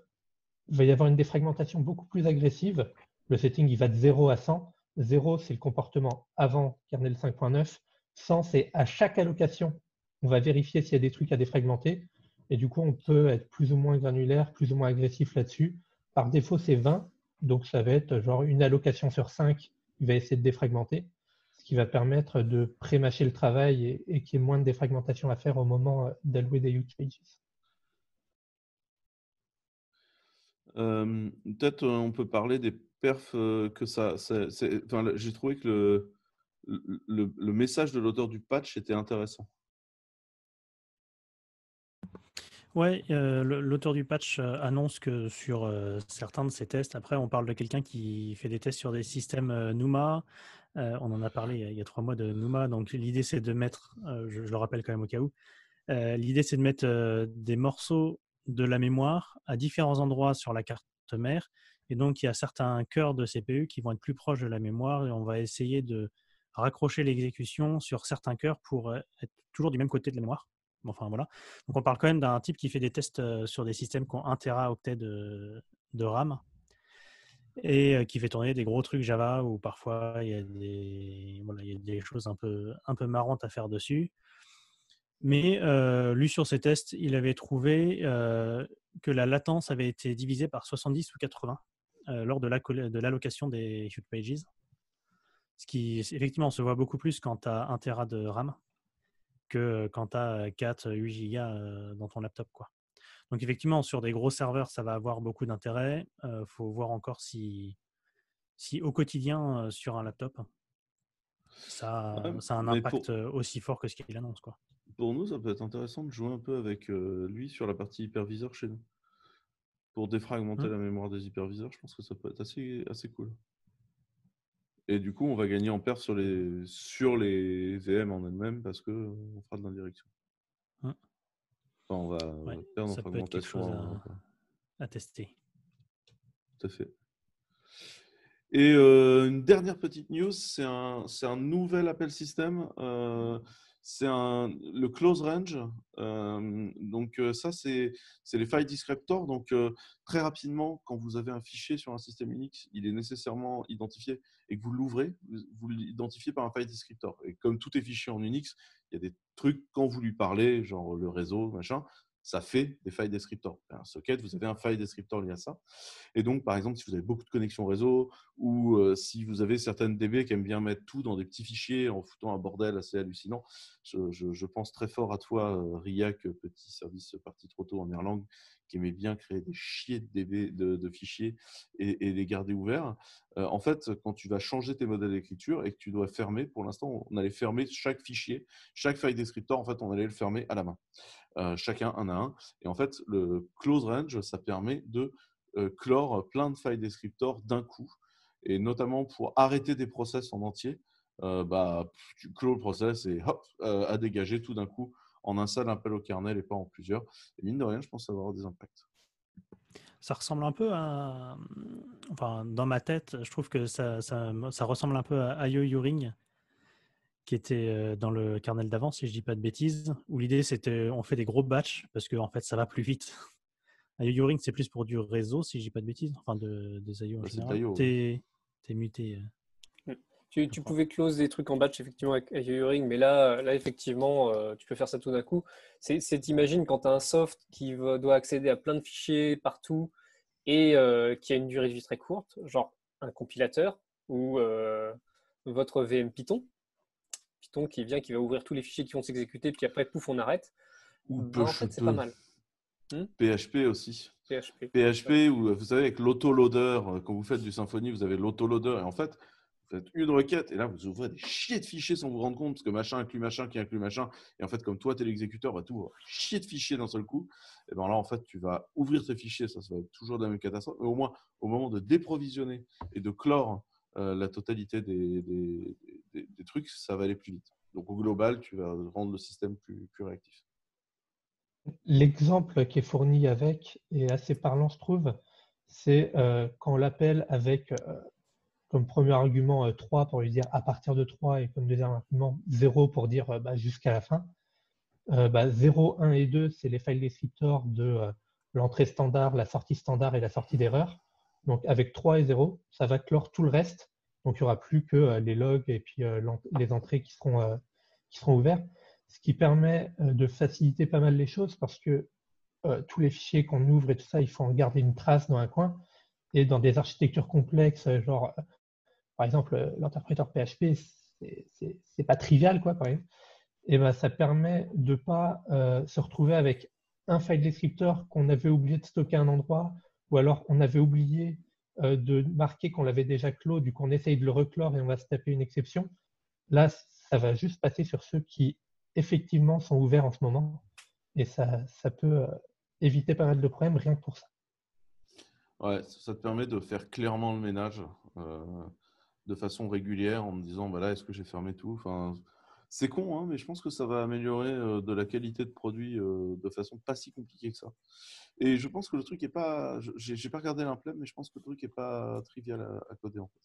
[SPEAKER 3] va y avoir une défragmentation beaucoup plus agressive. Le setting, il va de 0 à 100. 0, c'est le comportement avant kernel 5.9. 100, c'est à chaque allocation, on va vérifier s'il y a des trucs à défragmenter. Et du coup, on peut être plus ou moins granulaire, plus ou moins agressif là-dessus. Par défaut, c'est 20. Donc, ça va être genre une allocation sur 5, il va essayer de défragmenter. Ce qui va permettre de pré-mâcher le travail et, et qu'il y ait moins de défragmentation à faire au moment d'allouer des use pages.
[SPEAKER 1] Peut-être on peut parler des perfs que ça. Enfin, J'ai trouvé que le, le, message de l'auteur du patch était intéressant.
[SPEAKER 4] Ouais, euh, l'auteur du patch annonce que sur certains de ses tests, après on parle de quelqu'un qui fait des tests sur des systèmes NUMA. on en a parlé il y a, trois mois de NUMA. Donc l'idée c'est de mettre, je, le rappelle quand même au cas où, l'idée c'est de mettre des morceaux de la mémoire à différents endroits sur la carte mère. Et donc il y a certains cœurs de CPU qui vont être plus proches de la mémoire et on va essayer de raccrocher l'exécution sur certains cœurs pour être toujours du même côté de la mémoire. Enfin voilà. Donc on parle quand même d'un type qui fait des tests euh, sur des systèmes qui ont 1 Teraoctet de, de RAM et euh, qui fait tourner des gros trucs Java où parfois il y a des, choses un peu marrantes à faire dessus. Mais euh, lui, sur ses tests, il avait trouvé que la latence avait été divisée par 70 ou 80 lors de l'allocation des Huge Pages. Ce qui, effectivement, se voit beaucoup plus quand tu as 1 Tera de RAM que quand tu as 4, 8 gigas dans ton laptop. Quoi. Donc effectivement, sur des gros serveurs, ça va avoir beaucoup d'intérêt. Il faut voir encore si, si au quotidien, sur un laptop, ça, ça a un impact aussi fort que ce qu'il annonce. Quoi.
[SPEAKER 1] Pour nous, ça peut être intéressant de jouer un peu avec lui sur la partie hyperviseur chez nous. Pour défragmenter mmh. la mémoire des hyperviseurs, je pense que ça peut être assez, assez cool. Et du coup, on va gagner en perf sur les, sur les VM en elles-mêmes parce qu'on fera de l'indirection. Mmh. Enfin, on va
[SPEAKER 4] perdre en fragmentation. À, tester.
[SPEAKER 1] Tout à fait. Et euh, une dernière petite news, c'est un, un, nouvel appel système. C'est le close range. Euh, donc euh, ça, c'est les file descriptors. Donc euh, très rapidement, quand vous avez un fichier sur un système Unix, il est nécessairement identifié et que vous l'ouvrez, vous l'identifiez par un file descriptor. Et comme tout est fichier en Unix, il y a des trucs quand vous lui parlez, genre le réseau, machin, ça fait des file descriptors. Un socket, vous avez un file descriptor lié à ça. Et donc, par exemple, si vous avez beaucoup de connexions réseau ou euh, si vous avez certaines DB qui aiment bien mettre tout dans des petits fichiers en foutant un bordel assez hallucinant, je, pense très fort à toi, euh, Riak, petit service parti trop tôt en Erlang, qui aimait bien créer des chiers de, DB, de, fichiers et, les garder ouverts. Euh, en fait, quand tu vas changer tes modèles d'écriture et que tu dois fermer, pour l'instant, on allait fermer chaque fichier, chaque file descriptor, en fait, on allait le fermer à la main. Euh, chacun un à un. Et en fait, le close range, ça permet de euh, clore plein de file descriptors d'un coup. Et notamment pour arrêter des process en entier, euh, bah, tu clôt le process et hop, à dégager tout d'un coup en un seul appel au kernel et pas en plusieurs. Et mine de rien, je pense avoir des impacts.
[SPEAKER 4] Ça ressemble un peu à. Enfin, dans ma tête, je trouve que ça, ça, ça ressemble un peu à IO Uring qui était dans le kernel d'avant, si je dis pas de bêtises, où l'idée c'était on fait des gros batchs parce que en fait ça va plus vite. IO Ring c'est plus pour du réseau, si je dis pas de bêtises, enfin de, des IO en général. T'es es muté.
[SPEAKER 2] Euh. Tu, tu, pouvais close des trucs en batch effectivement avec IO Ring, mais là, là effectivement, tu peux faire ça tout d'un coup. C'est t'imagines quand tu as un soft qui doit accéder à plein de fichiers partout et qui a une durée de vie très courte, genre un compilateur ou votre VM Python qui vient, qui va ouvrir tous les fichiers qui vont s'exécuter, puis après, pouf, on arrête.
[SPEAKER 1] Ou ben, en fait, c'est pas mal. PHP hmm aussi.
[SPEAKER 2] PHP.
[SPEAKER 1] PHP, où vous savez, avec l'autoloader, euh, quand vous faites du Symfony, vous avez l'autoloader, et en fait, vous faites une requête, et là, vous ouvrez des chiers de fichiers sans vous rendre compte, parce que machin inclut machin qui inclut machin, et en fait, comme toi, tu es l'exécuteur, va tout chier de fichiers d'un seul coup, et bien là, en fait, tu vas ouvrir tes fichiers, ça, ça va être toujours de la même catastrophe, mais au moins, au moment de déprovisionner et de clore euh, la totalité des, des, trucs, ça va aller plus vite. Donc au global, tu vas rendre le système plus, réactif.
[SPEAKER 3] L'exemple qui est fourni avec est assez parlant, je trouve. C'est euh, quand on l'appelle avec euh, comme premier argument 3 pour lui dire à partir de 3 et comme deuxième argument 0 pour dire bah, jusqu'à la fin. Bah, 0, 1 et 2, c'est les files descriptors de l'entrée standard, la sortie standard et la sortie d'erreur. Donc avec 3 et 0, ça va clore tout le reste. Donc il n'y aura plus que euh, les logs et puis euh, les entrées qui seront, euh, qui seront ouvertes. Ce qui permet de faciliter pas mal les choses parce que tous les fichiers qu'on ouvre et tout ça, il faut en garder une trace dans un coin. Et dans des architectures complexes, genre par exemple l'interpréteur PHP, c'est pas trivial, quoi, par exemple. Et ben, ça permet de ne pas se retrouver avec un file descriptor qu'on avait oublié de stocker à un endroit, ou alors on avait oublié de marquer qu'on l'avait déjà clos, du coup on essaye de le reclore et on va se taper une exception. Là, ça va juste passer sur ceux qui effectivement sont ouverts en ce moment. Et ça, ça peut euh, éviter pas mal de problèmes rien que pour ça.
[SPEAKER 1] Ouais, ça te permet de faire clairement le ménage de façon régulière en me disant bah là, est-ce que j'ai fermé tout? Enfin, C'est con, hein, mais je pense que ça va améliorer de la qualité de produit de façon pas si compliquée que ça. Et je pense que le truc est pas. J'ai pas regardé l'implème, mais je pense que le truc est pas trivial à, coder en fait.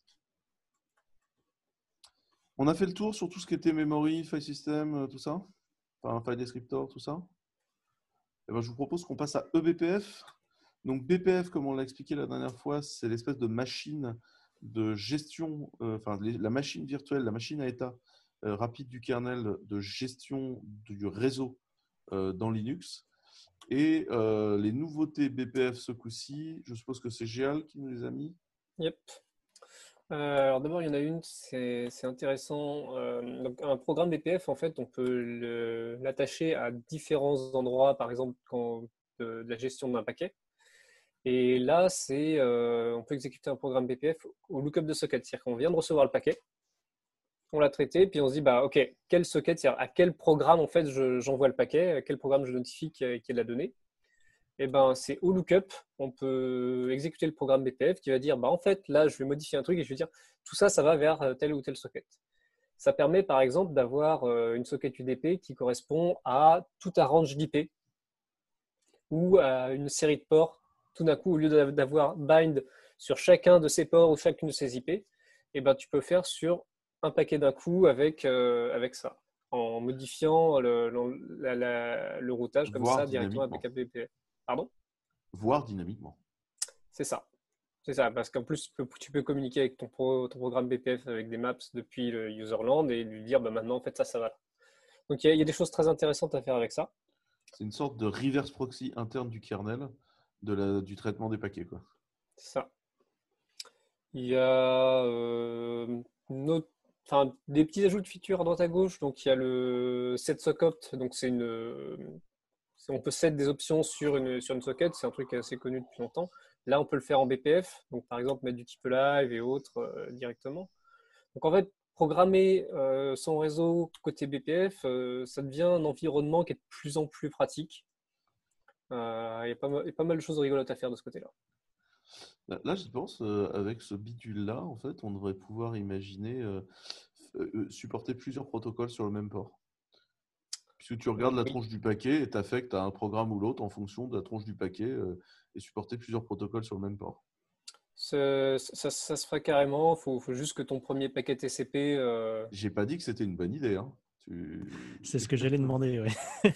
[SPEAKER 1] On a fait le tour sur tout ce qui était memory, file system, tout ça? Enfin, file descriptor, tout ça? Et eh ben, Je vous propose qu'on passe à eBPF. Donc BPF, comme on l'a expliqué la dernière fois, c'est l'espèce de machine de gestion, euh, enfin la machine virtuelle, la machine à état rapide du kernel de gestion du réseau euh, dans Linux. Et les nouveautés BPF ce coup-ci, je suppose que c'est Géal qui nous les a mis.
[SPEAKER 2] Yep. alors d'abord, il y en a une, c'est intéressant. donc, un programme BPF, en fait, on peut l'attacher à différents endroits, par exemple quand, de la gestion d'un paquet. Et là, c'est, euh, on peut exécuter un programme BPF au lookup de socket. C'est-à-dire qu'on vient de recevoir le paquet, on l'a traité, puis on se dit, bah, OK, quel socket, à quel programme en fait j'envoie le paquet, à quel programme je notifie qu'il y a de la donnée. Et ben, c'est au lookup, on peut exécuter le programme BPF qui va dire, bah, en fait, là, je vais modifier un truc et je vais dire, tout ça, ça va vers euh, tel ou tel socket. Ça permet par exemple d'avoir euh, une socket UDP qui correspond à tout un range d'IP ou à une série de ports tout d'un coup, au lieu d'avoir bind sur chacun de ces ports ou chacune de ces IP, eh ben, tu peux faire sur un paquet d'un coup avec, euh, avec ça, en modifiant le, le, routage comme ça directement avec APP. Pardon?
[SPEAKER 1] Voir dynamiquement.
[SPEAKER 2] C'est ça. C'est ça, parce qu'en plus, tu peux, communiquer avec ton, ton, programme BPF avec des maps depuis le userland et lui dire bah, maintenant, en fait, ça, ça va. Donc, il y, a des choses très intéressantes à faire avec ça.
[SPEAKER 1] C'est une sorte de reverse proxy interne du kernel de la, du traitement des paquets. Quoi.
[SPEAKER 2] Ça. Il y a euh, enfin, des petits ajouts de features à droite à gauche. Donc, il y a le set. Donc, c'est une, on peut set des options sur une, sur une socket. C'est un truc assez connu depuis longtemps. Là, on peut le faire en BPF. Donc, par exemple, mettre du type live et autres euh, directement. Donc, en fait, programmer euh, son réseau côté BPF, ça devient un environnement qui est de plus en plus pratique. Euh, il y, a pas mal, de choses rigolotes à faire de ce côté-là.
[SPEAKER 1] Là, je pense, euh, avec ce bidule-là, en fait, on devrait pouvoir imaginer euh, supporter plusieurs protocoles sur le même port. Puisque tu regardes la tronche du paquet et tu affectes à un programme ou l'autre en fonction de la tronche du paquet et supporter plusieurs protocoles sur le même port.
[SPEAKER 2] Ça, se ferait carrément. Il faut, juste que ton premier paquet TCP.
[SPEAKER 1] J'ai pas dit que c'était une bonne idée. Hein.
[SPEAKER 4] C'est ce que j'allais demander. Oui.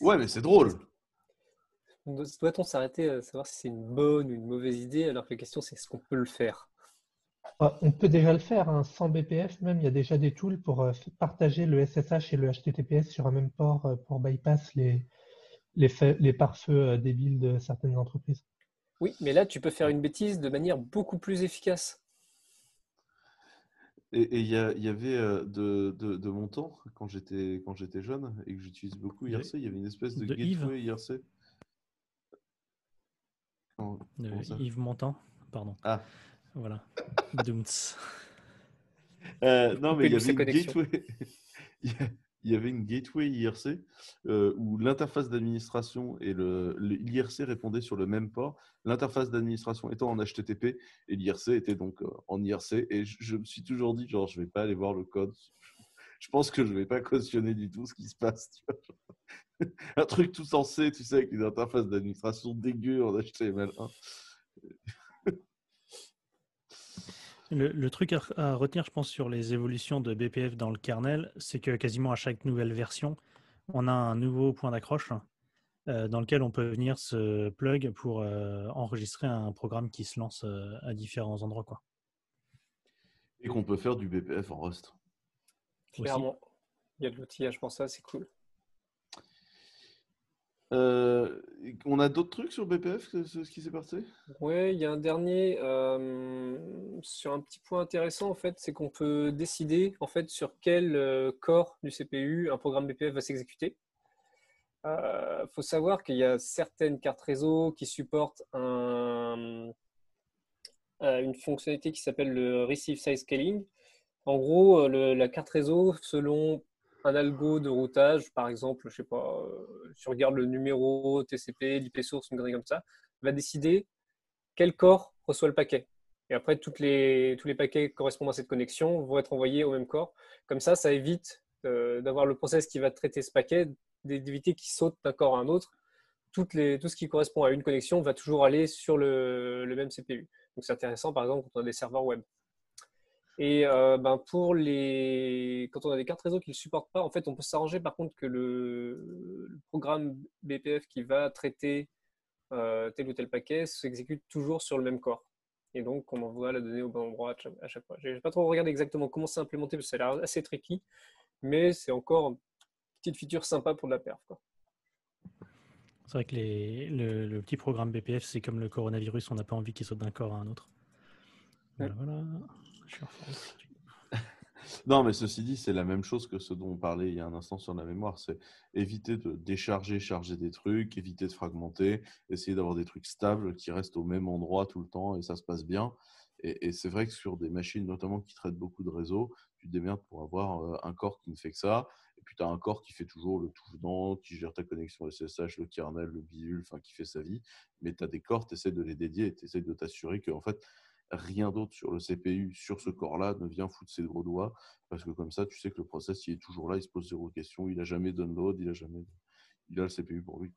[SPEAKER 1] Ouais, mais c'est drôle.
[SPEAKER 2] Doit-on s'arrêter à savoir si c'est une bonne ou une mauvaise idée alors que la question c'est est-ce qu'on peut le faire?
[SPEAKER 3] Ah, On peut déjà le faire, hein. sans BPF même, il y a déjà des tools pour euh, partager le SSH et le HTTPS sur un même port euh, pour bypass les, les, les pare-feux euh, débiles de certaines entreprises.
[SPEAKER 2] Oui, mais là tu peux faire une bêtise de manière beaucoup plus efficace.
[SPEAKER 1] Et il y, avait de, de, mon temps, quand j'étais jeune et que j'utilise beaucoup IRC, il y avait une espèce de, gateway IRC.
[SPEAKER 4] Yves Montand, pardon.
[SPEAKER 1] Ah.
[SPEAKER 4] Voilà.
[SPEAKER 1] Euh, non, mais il y avait une gateway. il y avait une gateway IRC euh, où l'interface d'administration et l'IRC répondaient sur le même port. L'interface d'administration étant en HTTP et l'IRC était donc euh, en IRC. Et je, me suis toujours dit, genre, je ne vais pas aller voir le code. Je pense que je ne vais pas cautionner du tout ce qui se passe. Un truc tout censé, tu sais, avec une interface d'administration dégueu en HTML1.
[SPEAKER 4] Le, truc à, retenir, je pense, sur les évolutions de BPF dans le kernel, c'est que quasiment à chaque nouvelle version, on a un nouveau point d'accroche euh, dans lequel on peut venir se plug pour euh, enregistrer un programme qui se lance euh, à différents endroits. Quoi.
[SPEAKER 1] Et qu'on peut faire du BPF en Rust.
[SPEAKER 2] Clairement. Il y a de l'outillage pour ça, c'est cool.
[SPEAKER 1] Euh, on a d'autres trucs sur BPF, ce, ce qui s'est passé?
[SPEAKER 2] Oui, il y a un dernier euh, sur un petit point intéressant en fait, c'est qu'on peut décider en fait sur quel euh, corps du CPU un programme BPF va s'exécuter. Il faut savoir qu'il y a certaines cartes réseau qui supportent un, une fonctionnalité qui s'appelle le Receive Size Scaling. En gros, la carte réseau, selon un algo de routage, par exemple, je sais pas, euh, tu regardes le numéro TCP, l'IP source, une connerie comme ça, va décider quel corps reçoit le paquet. Et après, tous les paquets correspondant à cette connexion vont être envoyés au même corps. Comme ça, ça évite euh, d'avoir le process qui va traiter ce paquet, d'éviter qu'il saute d'un corps à un autre. Tout ce qui correspond à une connexion va toujours aller sur le, le même CPU. Donc c'est intéressant, par exemple, quand on a des serveurs web. Et euh, ben pour les... quand on a des cartes réseau qui ne supportent pas, en fait, on peut s'arranger par contre que le, programme BPF qui va traiter euh, tel ou tel paquet s'exécute toujours sur le même corps. Et donc, on envoie la donnée au bon endroit à chaque, fois. Je n'ai pas trop regardé exactement comment c'est implémenté parce que ça a l'air assez tricky, mais c'est encore une petite feature sympa pour de la perf.
[SPEAKER 4] C'est vrai que les, le, petit programme BPF, c'est comme le coronavirus, on n'a pas envie qu'il saute d'un corps à un autre. voilà.
[SPEAKER 1] non, mais ceci dit, c'est la même chose que ce dont on parlait il y a un instant sur la mémoire. C'est éviter de décharger, charger des trucs, éviter de fragmenter, essayer d'avoir des trucs stables qui restent au même endroit tout le temps et ça se passe bien. Et, c'est vrai que sur des machines, notamment qui traitent beaucoup de réseaux, tu te démerdes pour avoir euh, un corps qui ne fait que ça. Et puis tu as un corps qui fait toujours le tout venant, qui gère ta connexion SSH, le kernel, le bidule, enfin qui fait sa vie. Mais tu as des corps, tu essaies de les dédier tu essaies de t'assurer que en fait, rien d'autre sur le CPU, sur ce corps-là, ne vient foutre ses gros doigts, parce que comme ça, tu sais que le process, il est toujours là, il se pose zéro question, il n'a jamais download, il a jamais, il a le CPU pour lui.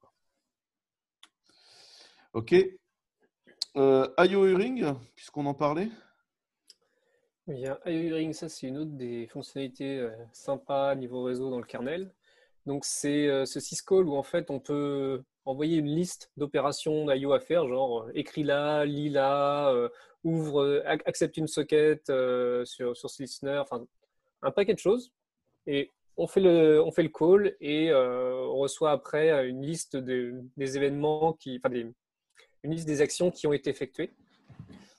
[SPEAKER 1] Ok. Euh, IO Ring, puisqu'on en parlait.
[SPEAKER 2] Oui, IO Ring, ça c'est une autre des fonctionnalités euh, sympas niveau réseau dans le kernel. Donc c'est euh, ce syscall où en fait on peut envoyer une liste d'opérations d'IO à faire, genre euh, écris euh, ouvre, euh, accepte une socket sur, sur ce listener, enfin un paquet de choses. Et on fait le, on fait le call et on reçoit après une liste des événements, qui, enfin une liste des actions qui ont été effectuées.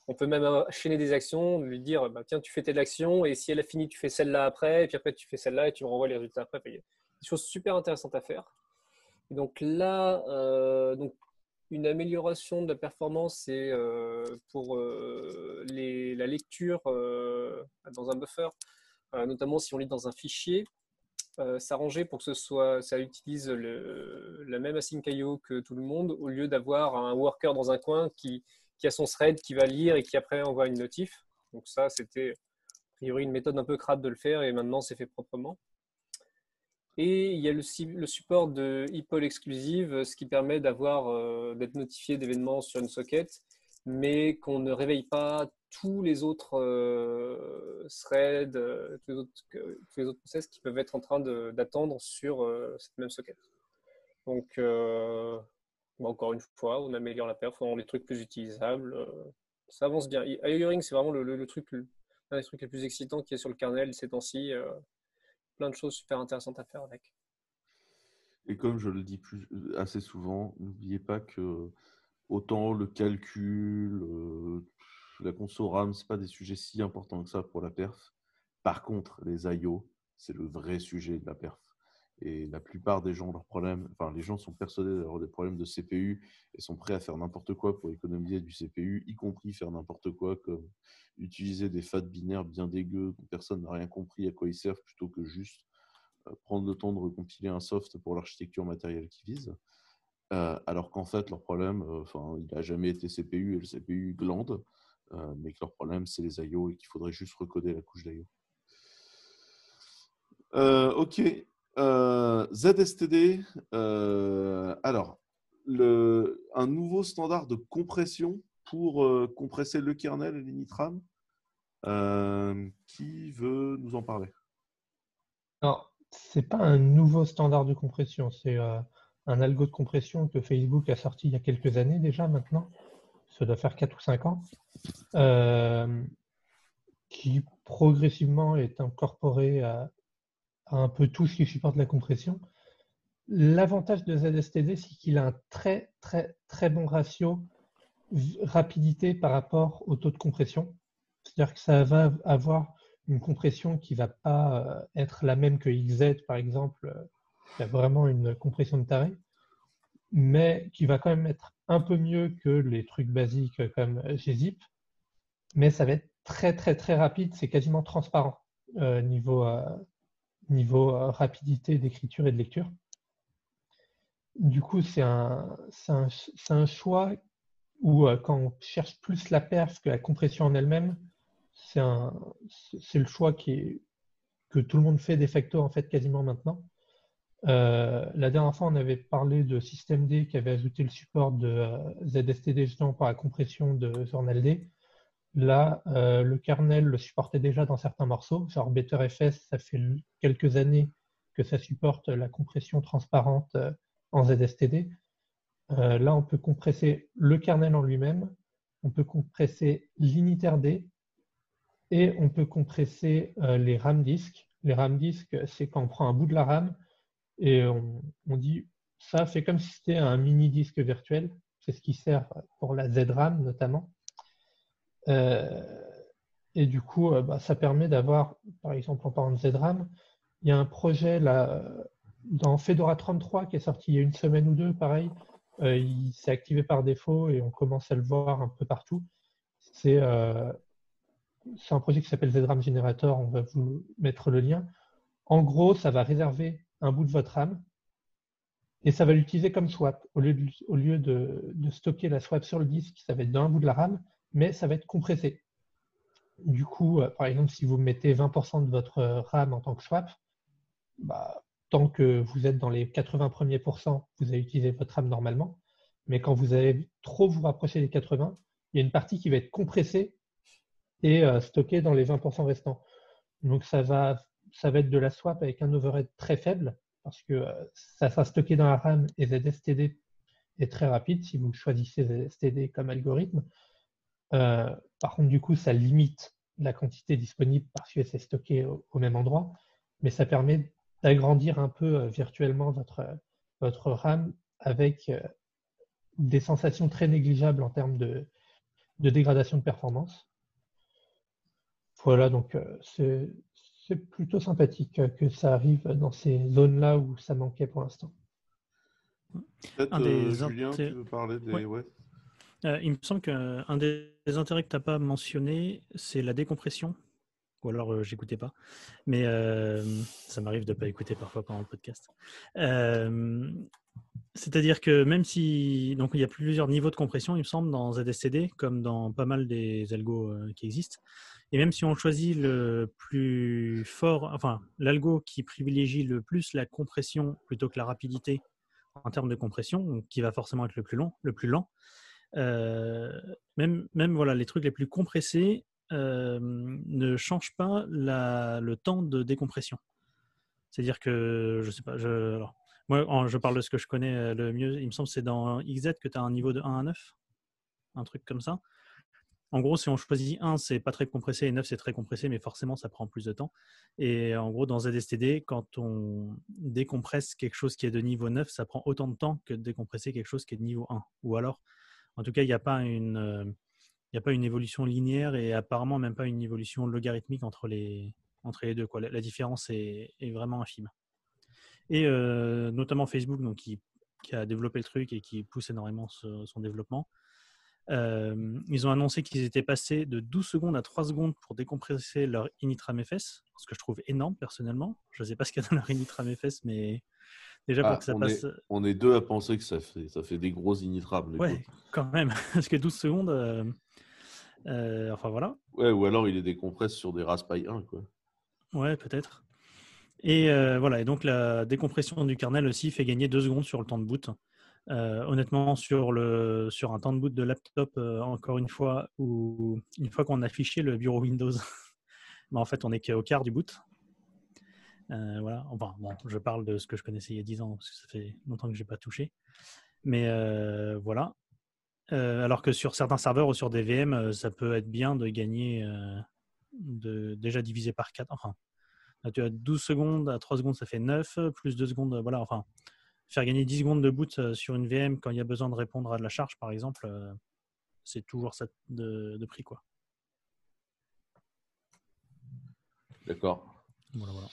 [SPEAKER 2] On peut même enchaîner des actions, lui dire bah, tiens, tu fais telle action et si elle a fini, tu fais celle-là après, et puis après tu fais celle-là et tu renvoies les résultats après. Des choses super intéressantes à faire. Donc là, euh, donc une amélioration de la performance, c'est euh, pour euh, la lecture dans un buffer, notamment si on lit dans un fichier, s'arranger pour que ce soit, ça utilise la même async IO que tout le monde, au lieu d'avoir un worker dans un coin qui, qui, a son thread, qui va lire et qui après envoie une notif. Donc ça, c'était a priori une méthode un peu crade de le faire et maintenant c'est fait proprement. Et il y a le, support de ePOL exclusive, ce qui permet euh, d'être notifié d'événements sur une socket, mais qu'on ne réveille pas tous les autres euh, threads, euh, tous, les autres, process qui peuvent être en train d'attendre sur cette même socket. Donc, bah, encore une fois, on améliore la perf, on rend les trucs plus utilisables. ça avance bien. IORing, c'est vraiment le, truc, un des trucs les plus excitants qui est sur le kernel ces temps-ci plein de choses super intéressantes à faire avec.
[SPEAKER 1] Et comme je le dis plus, assez souvent, n'oubliez pas que autant le calcul, euh, la console RAM, ce pas des sujets si importants que ça pour la perf. Par contre, les IO, c'est le vrai sujet de la perf. Et la plupart des gens, leurs problèmes, enfin, les gens sont persuadés d'avoir des problèmes de CPU et sont prêts à faire n'importe quoi pour économiser du CPU, y compris faire n'importe quoi comme utiliser des FAT binaires bien dégueux dont personne n'a rien compris à quoi ils servent plutôt que juste euh, prendre le temps de recompiler un soft pour l'architecture matérielle qu'ils visent. Euh, alors qu'en fait, leur problème, euh, enfin, il n'a jamais été CPU et le CPU glande, mais que leur problème, c'est les IO et qu'il faudrait juste recoder la couche d'IO. ok, euh, ZSTD, euh, alors, un nouveau standard de compression pour euh, compresser le kernel et l'initram. qui veut nous en parler?
[SPEAKER 3] Alors, c'est pas un nouveau standard de compression, c'est un algo de compression que Facebook a sorti il y a quelques années déjà maintenant. Ça doit faire 4 ou 5 ans. qui progressivement est incorporé à, un peu tout ce qui supporte la compression. L'avantage de ZSTD, c'est qu'il a un très, très, très bon ratio rapidité par rapport au taux de compression. C'est-à-dire que ça va avoir une compression qui ne va pas euh, être la même que XZ, par exemple, euh, qui a vraiment une compression de taré, mais qui va quand même être un peu mieux que les trucs basiques comme gzip, mais ça va être très très très rapide, c'est quasiment transparent euh, niveau, niveau rapidité d'écriture et de lecture. Du coup, c'est un, choix où quand on cherche plus la perf que la compression en elle-même, c'est le choix que tout le monde fait de facto en fait quasiment maintenant. Euh, la dernière fois, on avait parlé de systemd qui avait ajouté le support de euh, ZSTD justement pour la compression de journald. Là, euh, le kernel le supportait déjà dans certains morceaux. Genre BetterFS, ça fait quelques années que ça supporte la compression transparente en ZSTD. là, on peut compresser le kernel en lui-même, on peut compresser l'initRD, et on peut compresser euh, les RAM disques. Les RAM disques, c'est quand on prend un bout de la RAM et on, dit ça fait comme si c'était un mini disque virtuel. C'est ce qui sert pour la ZRAM notamment. Euh, et du coup, euh, bah, ça permet d'avoir, par exemple, en parlant de ZRAM, il y a un projet là, dans Fedora 33 qui est sorti il y a une semaine ou deux, pareil. il s'est activé par défaut et on commence à le voir un peu partout. C'est un projet qui s'appelle ZRAM Generator, on va vous mettre le lien. En gros, ça va réserver un bout de votre RAM et ça va l'utiliser comme swap. Au lieu de, stocker la swap sur le disque, ça va être dans un bout de la RAM, mais ça va être compressé. Du coup, euh, par exemple, si vous mettez 20% de votre RAM en tant que swap, bah, tant que vous êtes dans les 80 premiers pourcents, vous allez utiliser votre RAM normalement. Mais quand vous allez trop vous rapprocher des 80, il y a une partie qui va être compressée et euh, stocké dans les 20% restants. Donc ça va, ça va être de la swap avec un overhead très faible parce que euh, ça sera stocké dans la RAM et ZSTD est très rapide si vous choisissez ZSTD comme algorithme. Euh, par contre, du coup, ça limite la quantité disponible parce que c'est stocké au, même endroit, mais ça permet d'agrandir un peu virtuellement votre, votre RAM avec des sensations très négligeables en termes de, de dégradation de performance. Voilà, donc euh, c'est plutôt sympathique que ça arrive dans ces zones-là où ça manquait pour l'instant.
[SPEAKER 1] Peut-être, euh, Julien, tu veux parler des...
[SPEAKER 4] Euh, il me semble qu'un des intérêts que tu n'as pas mentionné, c'est la décompression. Ou alors, je j'écoutais pas. Mais ça m'arrive de ne pas écouter parfois pendant le podcast. C'est-à-dire que même si donc il y a plusieurs niveaux de compression, il me semble, dans ZSTD, comme dans pas mal des algos qui existent. Et même si on choisit le plus fort, enfin l'algo qui privilégie le plus la compression plutôt que la rapidité en termes de compression, qui va forcément être le plus long, le plus lent, euh, même, même voilà, les trucs les plus compressés euh, ne changent pas le temps de décompression. C'est-à-dire que, je sais pas, moi je parle de ce que je connais euh, le mieux, il me semble que c'est dans XZ que tu as un niveau de 1 à 9, un truc comme ça. En gros, si on choisit 1, c'est pas très compressé et 9, c'est très compressé, mais forcément, ça prend plus de temps. Et en gros, dans ZSTD, quand on décompresse quelque chose qui est de niveau 9, ça prend autant de temps que de décompresser quelque chose qui est de niveau 1. Ou alors, en tout cas, il n'y a pas une. Euh, a pas une évolution linéaire et apparemment même pas une évolution logarithmique entre les, deux. La, différence est, vraiment infime. Et euh, notamment Facebook, qui, a développé le truc et qui pousse énormément son développement, euh, ils ont annoncé qu'ils étaient passés de 12 secondes à 3 secondes pour décompresser leur initramfs, ce que je trouve énorme personnellement. Je ne sais pas ce qu'il y a dans leur initramfs, mais déjà pour
[SPEAKER 1] ah,
[SPEAKER 4] que ça
[SPEAKER 1] on
[SPEAKER 4] passe.
[SPEAKER 1] Est, on est deux à penser que ça fait, ça fait des gros initrables.
[SPEAKER 4] Ouais, quand même. Parce que 12 secondes. Euh, euh, enfin voilà.
[SPEAKER 1] Ouais, ou alors il est décompresse sur des Raspberry 1, quoi.
[SPEAKER 4] Ouais, peut-être. Et voilà, et donc la décompression du kernel aussi fait gagner 2 secondes sur le temps de boot. Euh, honnêtement, sur, le, sur un temps de boot de laptop, euh, encore une fois, où une fois qu'on a affiché le bureau Windows, bah, en fait, on n'est qu'au quart du boot. Euh, voilà. Enfin, bon, je parle de ce que je connaissais il y a 10 ans, parce que ça fait longtemps que je n'ai pas touché. Mais voilà. alors que sur certains serveurs ou sur des VM, ça peut être bien de gagner, de, déjà divisé par 4. Enfin, tu as 12 secondes, à 3 secondes, ça fait 9, plus 2 secondes, voilà. Enfin, faire gagner 10 secondes de boot sur une VM quand il y a besoin de répondre à de la charge, par exemple, c'est toujours ça de, de prix. quoi.
[SPEAKER 1] D'accord.
[SPEAKER 4] Voilà, voilà.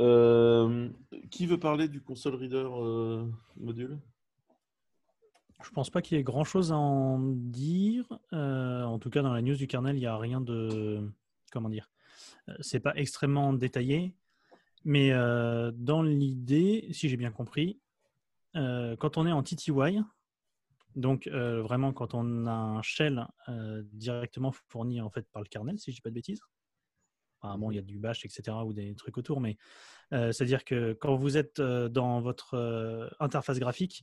[SPEAKER 1] Euh, qui veut parler du console reader euh, module?
[SPEAKER 4] Je pense pas qu'il y ait grand chose à en dire. Euh, en tout cas, dans la news du kernel, il n'y a rien de. Comment dire C'est pas extrêmement détaillé. Mais dans l'idée, si j'ai bien compris, quand on est en TTY, donc vraiment quand on a un shell directement fourni en fait par le kernel, si je dis pas de bêtises, bon, il y a du bash, etc., ou des trucs autour, mais euh, c'est-à-dire que quand vous êtes euh, dans votre euh, interface graphique,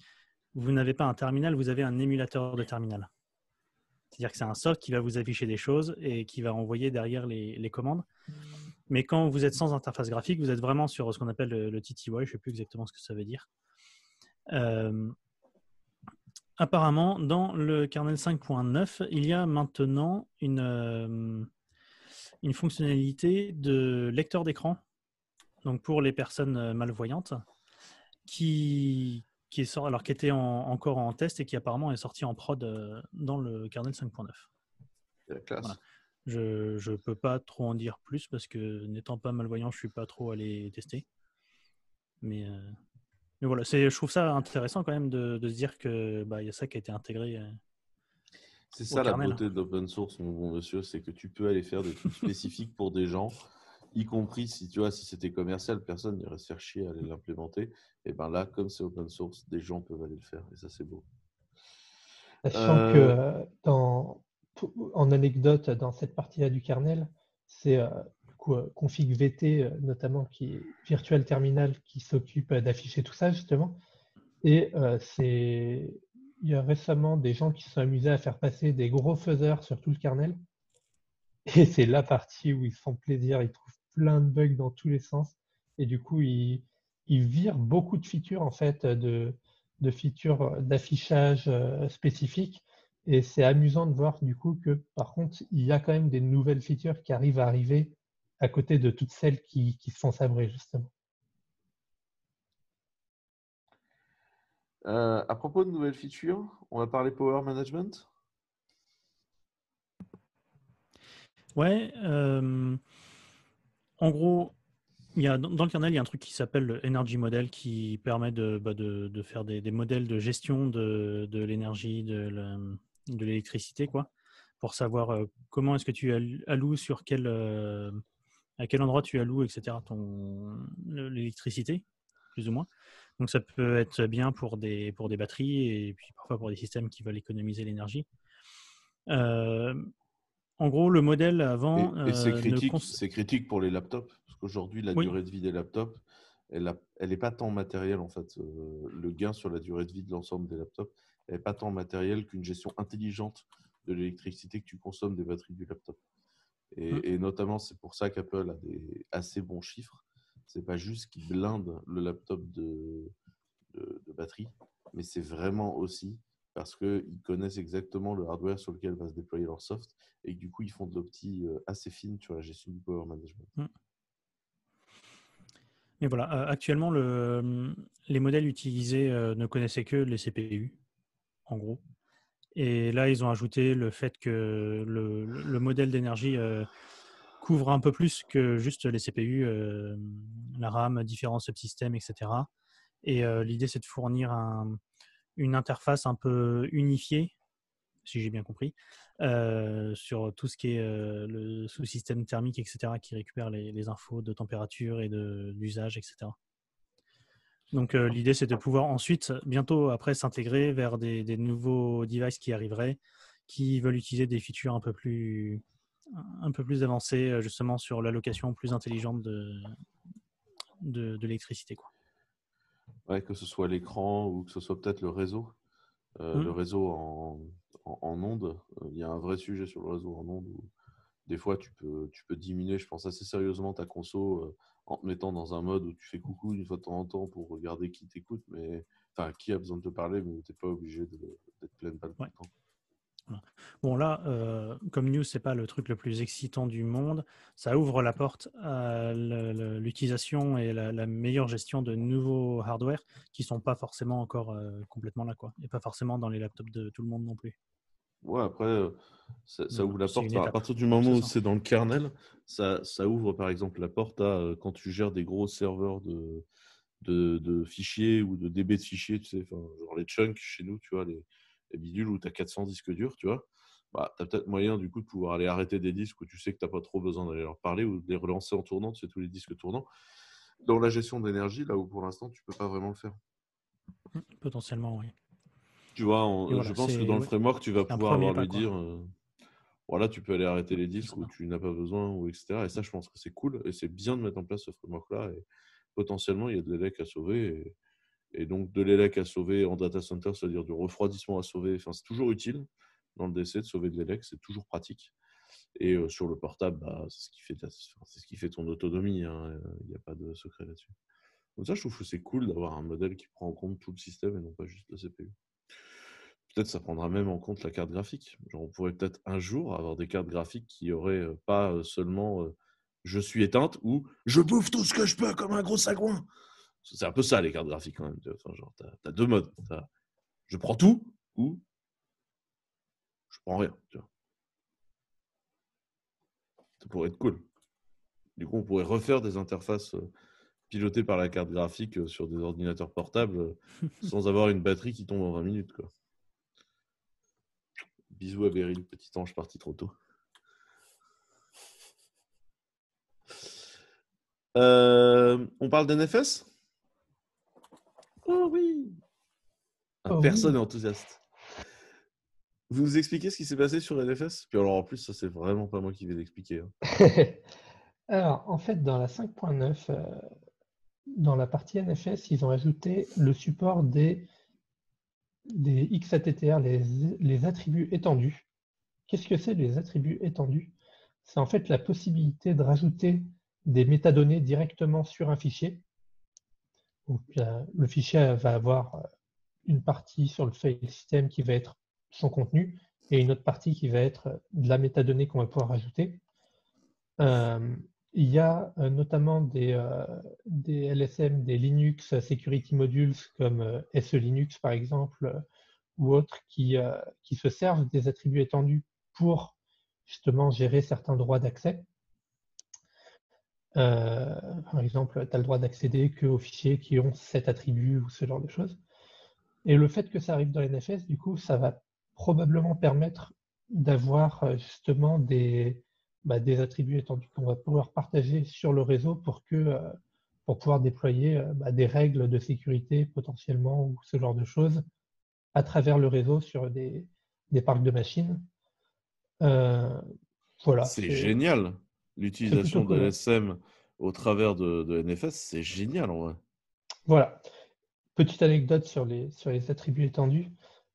[SPEAKER 4] vous n'avez pas un terminal, vous avez un émulateur de terminal. C'est-à-dire que c'est un soft qui va vous afficher des choses et qui va envoyer derrière les, commandes. Mais quand vous êtes sans interface graphique, vous êtes vraiment sur ce qu'on appelle le, TTY, je ne sais plus exactement ce que ça veut dire. apparemment, dans le kernel 5.9, il y a maintenant une, une fonctionnalité de lecteur d'écran, donc pour les personnes euh, malvoyantes, qui, qui, est sort, alors, qui était encore en test et qui apparemment est sorti en prod euh, dans le kernel 5.9. Je ne peux pas trop en dire plus parce que n'étant pas malvoyant, je ne suis pas trop allé tester. Mais, euh, mais voilà, je trouve ça intéressant quand même de, de se dire qu'il bah, y a ça qui a été intégré
[SPEAKER 1] c'est ça la beauté d'open source, mon bon monsieur, c'est que tu peux aller faire des trucs spécifiques pour des gens, y compris si tu vois, si c'était commercial, personne n'irait se faire chier à aller l'implémenter. Et ben là, comme c'est open source, des gens peuvent aller le faire, et ça c'est beau.
[SPEAKER 3] Sachant que euh, dans, en anecdote, dans cette partie-là du kernel, c'est euh, euh, config VT notamment qui est Virtual Terminal qui s'occupe d'afficher tout ça justement. Et c'est il y a récemment des gens qui se sont amusés à faire passer des gros faiseurs sur tout le kernel. Et c'est la partie où ils font plaisir, ils trouvent plein de bugs dans tous les sens. Et du coup, ils, virent beaucoup de features, en fait, de, features d'affichage euh, spécifiques. Et c'est amusant de voir, du coup, que par contre, il y a quand même des nouvelles features qui arrivent à arriver à côté de toutes celles qui, qui se font sabrer, justement.
[SPEAKER 1] Euh, à propos de nouvelles features, on va parler Power Management.
[SPEAKER 4] Ouais. Euh, en gros, il y a, dans le kernel, il y a un truc qui s'appelle le Energy Model qui permet de, bah, faire des, modèles de gestion de, l'énergie, de l'électricité, quoi, pour savoir euh, comment est-ce que tu alloues, sur quel, à quel endroit tu alloues, etc., l'électricité, plus ou moins. Donc ça peut être bien pour des, pour des batteries et puis parfois pour des systèmes qui veulent économiser l'énergie. Euh, en gros, le modèle avant.
[SPEAKER 1] Et, c'est critique, critique, pour les laptops, parce qu'aujourd'hui, la durée de vie des laptops, elle n'est elle pas tant matérielle en fait. Euh, le gain sur la durée de vie de l'ensemble des laptops n'est pas tant matériel qu'une gestion intelligente de l'électricité que tu consommes des batteries du laptop. Et, mmh. et notamment, c'est pour ça qu'Apple a des assez bons chiffres c'est pas juste qu'ils blindent le laptop de, batterie, mais c'est vraiment aussi parce qu'ils connaissent exactement le hardware sur lequel va se déployer leur soft et du coup ils font de l'opti euh, assez fine sur la gestion du power management. Mm.
[SPEAKER 4] Et voilà, euh, actuellement le, les modèles utilisés euh, ne connaissaient que les CPU, en gros. Et là, ils ont ajouté le fait que le modèle d'énergie couvre un peu plus que juste les CPU, euh, la RAM, différents subsystèmes, etc. Et euh, l'idée, c'est de fournir une interface un peu unifiée, si j'ai bien compris, euh, sur tout ce qui est le sous-système thermique, etc., qui récupère les, infos de température et d'usage, etc. Donc l'idée, c'est de pouvoir ensuite, bientôt après, s'intégrer vers des, des, nouveaux devices qui arriveraient, qui veulent utiliser des features un peu plus un peu plus avancé euh, justement sur l'allocation plus intelligente de, de, l'électricité. Quoi.
[SPEAKER 1] Ouais, que ce soit l'écran ou que ce soit peut-être le réseau. Euh, le mmh. réseau en, en, ondes, euh, il y a un vrai sujet sur le réseau en ondes où des fois tu peux, tu peux diminuer, je pense assez sérieusement, ta conso en te mettant dans un mode où tu fais coucou une fois de temps en temps pour regarder qui t'écoute, mais enfin qui a besoin de te parler, mais tu n'es pas obligé d'être pleine balle tout le temps.
[SPEAKER 4] Bon, là, euh, comme news, c'est pas le truc le plus excitant du monde. Ça ouvre la porte à l'utilisation et la, la meilleure gestion de nouveaux hardware qui sont pas forcément encore euh, complètement là, quoi. Et pas forcément dans les laptops de tout le monde non plus.
[SPEAKER 1] Ouais, après, euh, ça, ça ouvre la porte. à partir du moment où c'est dans le kernel, ça, ça ouvre par exemple la porte à quand tu gères des gros serveurs de, de, de fichiers ou de DB de fichiers, tu sais, enfin, genre les chunks chez nous, tu vois, les, les bidules où tu as 400 disques durs, tu vois. Bah, tu as peut-être moyen du coup de pouvoir aller arrêter des disques où tu sais que tu n'as pas trop besoin d'aller leur parler ou de les relancer en tournant, tu sais, tous les disques tournants. Dans la gestion d'énergie, là où pour l'instant, tu peux pas vraiment le faire.
[SPEAKER 4] Potentiellement, oui.
[SPEAKER 1] Tu vois, on-
[SPEAKER 4] Et voilà,
[SPEAKER 1] je pense que dans le framework, tu vas pouvoir avoir lui
[SPEAKER 4] quoi.
[SPEAKER 1] dire euh, voilà, tu peux aller arrêter les disques où tu n'as pas besoin, ou etc. Et ça, je pense que c'est cool et c'est bien de mettre en place ce framework-là. Et potentiellement, il y a de l'élec à sauver. Et, et donc, de l'élec à sauver en data center, c'est-à-dire du refroidissement à sauver, c'est toujours utile dans le DC de sauver de l'élec, c'est toujours pratique. Et euh, sur le portable, bah, c'est ce, qui fait c'est ce qui fait ton autonomie. hein, Il n'y a pas de secret là-dessus. Donc ça, je trouve que c'est cool d'avoir un modèle qui prend en compte tout le système et non pas juste la CPU. Peut-être ça prendra même en compte la carte graphique. On pourrait peut-être un jour avoir des cartes graphiques qui auraient euh, pas euh, seulement euh, je suis éteinte ou je bouffe tout ce que je peux comme un gros sagouin. C'est un peu ça les cartes graphiques quand même. Enfin, genre, tu as, deux modes. T'as je prends tout ou je prends rien. tu vois. Ça pourrait être cool. Du coup, on pourrait refaire des interfaces euh, pilotées par la carte graphique euh, sur des ordinateurs portables euh, sans avoir une batterie qui tombe en 20 minutes. Quoi. Bisous à Beryl, petit ange parti trop tôt. Euh, on parle d'NFS Oh oui Ah,
[SPEAKER 3] Oh
[SPEAKER 1] Personne
[SPEAKER 3] oui.
[SPEAKER 1] n'est enthousiaste. Vous nous expliquez ce qui s'est passé sur NFS Puis alors en plus, ça c'est vraiment pas moi qui vais l'expliquer. hein.
[SPEAKER 3] Alors, en fait, dans la 5.9, euh, dans la partie NFS, ils ont ajouté le support des, des XATTR, les, les attributs étendus. Qu'est-ce que c'est les attributs étendus? C'est en fait la possibilité de rajouter des métadonnées directement sur un fichier. Le fichier va avoir euh, une partie sur le file system qui va être son contenu et une autre partie qui va être euh, de la métadonnée qu'on va pouvoir rajouter. Euh, il y a euh, notamment des, LSM, des Linux Security Modules comme euh, SE Linux par exemple, ou autres qui se servent des attributs étendus pour justement gérer certains droits d'accès. Euh, par exemple, tu as le droit d'accéder qu'aux fichiers qui ont cet attribut ou ce genre de choses. Et le fait que ça arrive dans l'NFS, du coup, ça va probablement permettre d'avoir euh, justement des, bah, des attributs étendus qu'on va pouvoir partager sur le réseau pour, que, euh, pour pouvoir déployer bah, des règles de sécurité potentiellement ou ce genre de choses à travers le réseau sur des, des parcs de machines. Euh, voilà.
[SPEAKER 1] c'est génial. L'utilisation de. LSM au travers de, de NFS, c'est génial en vrai.
[SPEAKER 3] Voilà. Petite anecdote sur les, sur les attributs étendus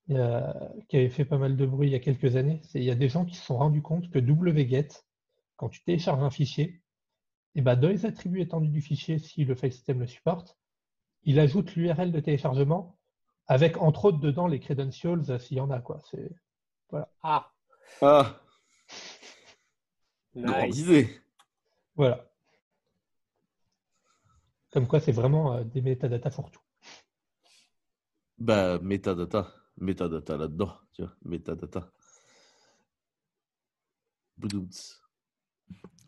[SPEAKER 3] qui avait fait pas mal de bruit il y a quelques années. Il y a des gens qui se sont rendus compte que wget, quand tu télécharges un fichier, et ben dans les attributs étendus du fichier, si le file system le supporte, il ajoute l'URL de téléchargement avec entre autres dedans les credentials euh, s'il y en a. Quoi. C'est-
[SPEAKER 2] Ah,
[SPEAKER 1] Ah,
[SPEAKER 2] nice.
[SPEAKER 1] idée.
[SPEAKER 3] Voilà. Comme quoi, c'est vraiment euh, des métadatas pour tout.
[SPEAKER 1] Bah, metadata. Metadata là-dedans. Tu vois, metadata. Boudoums.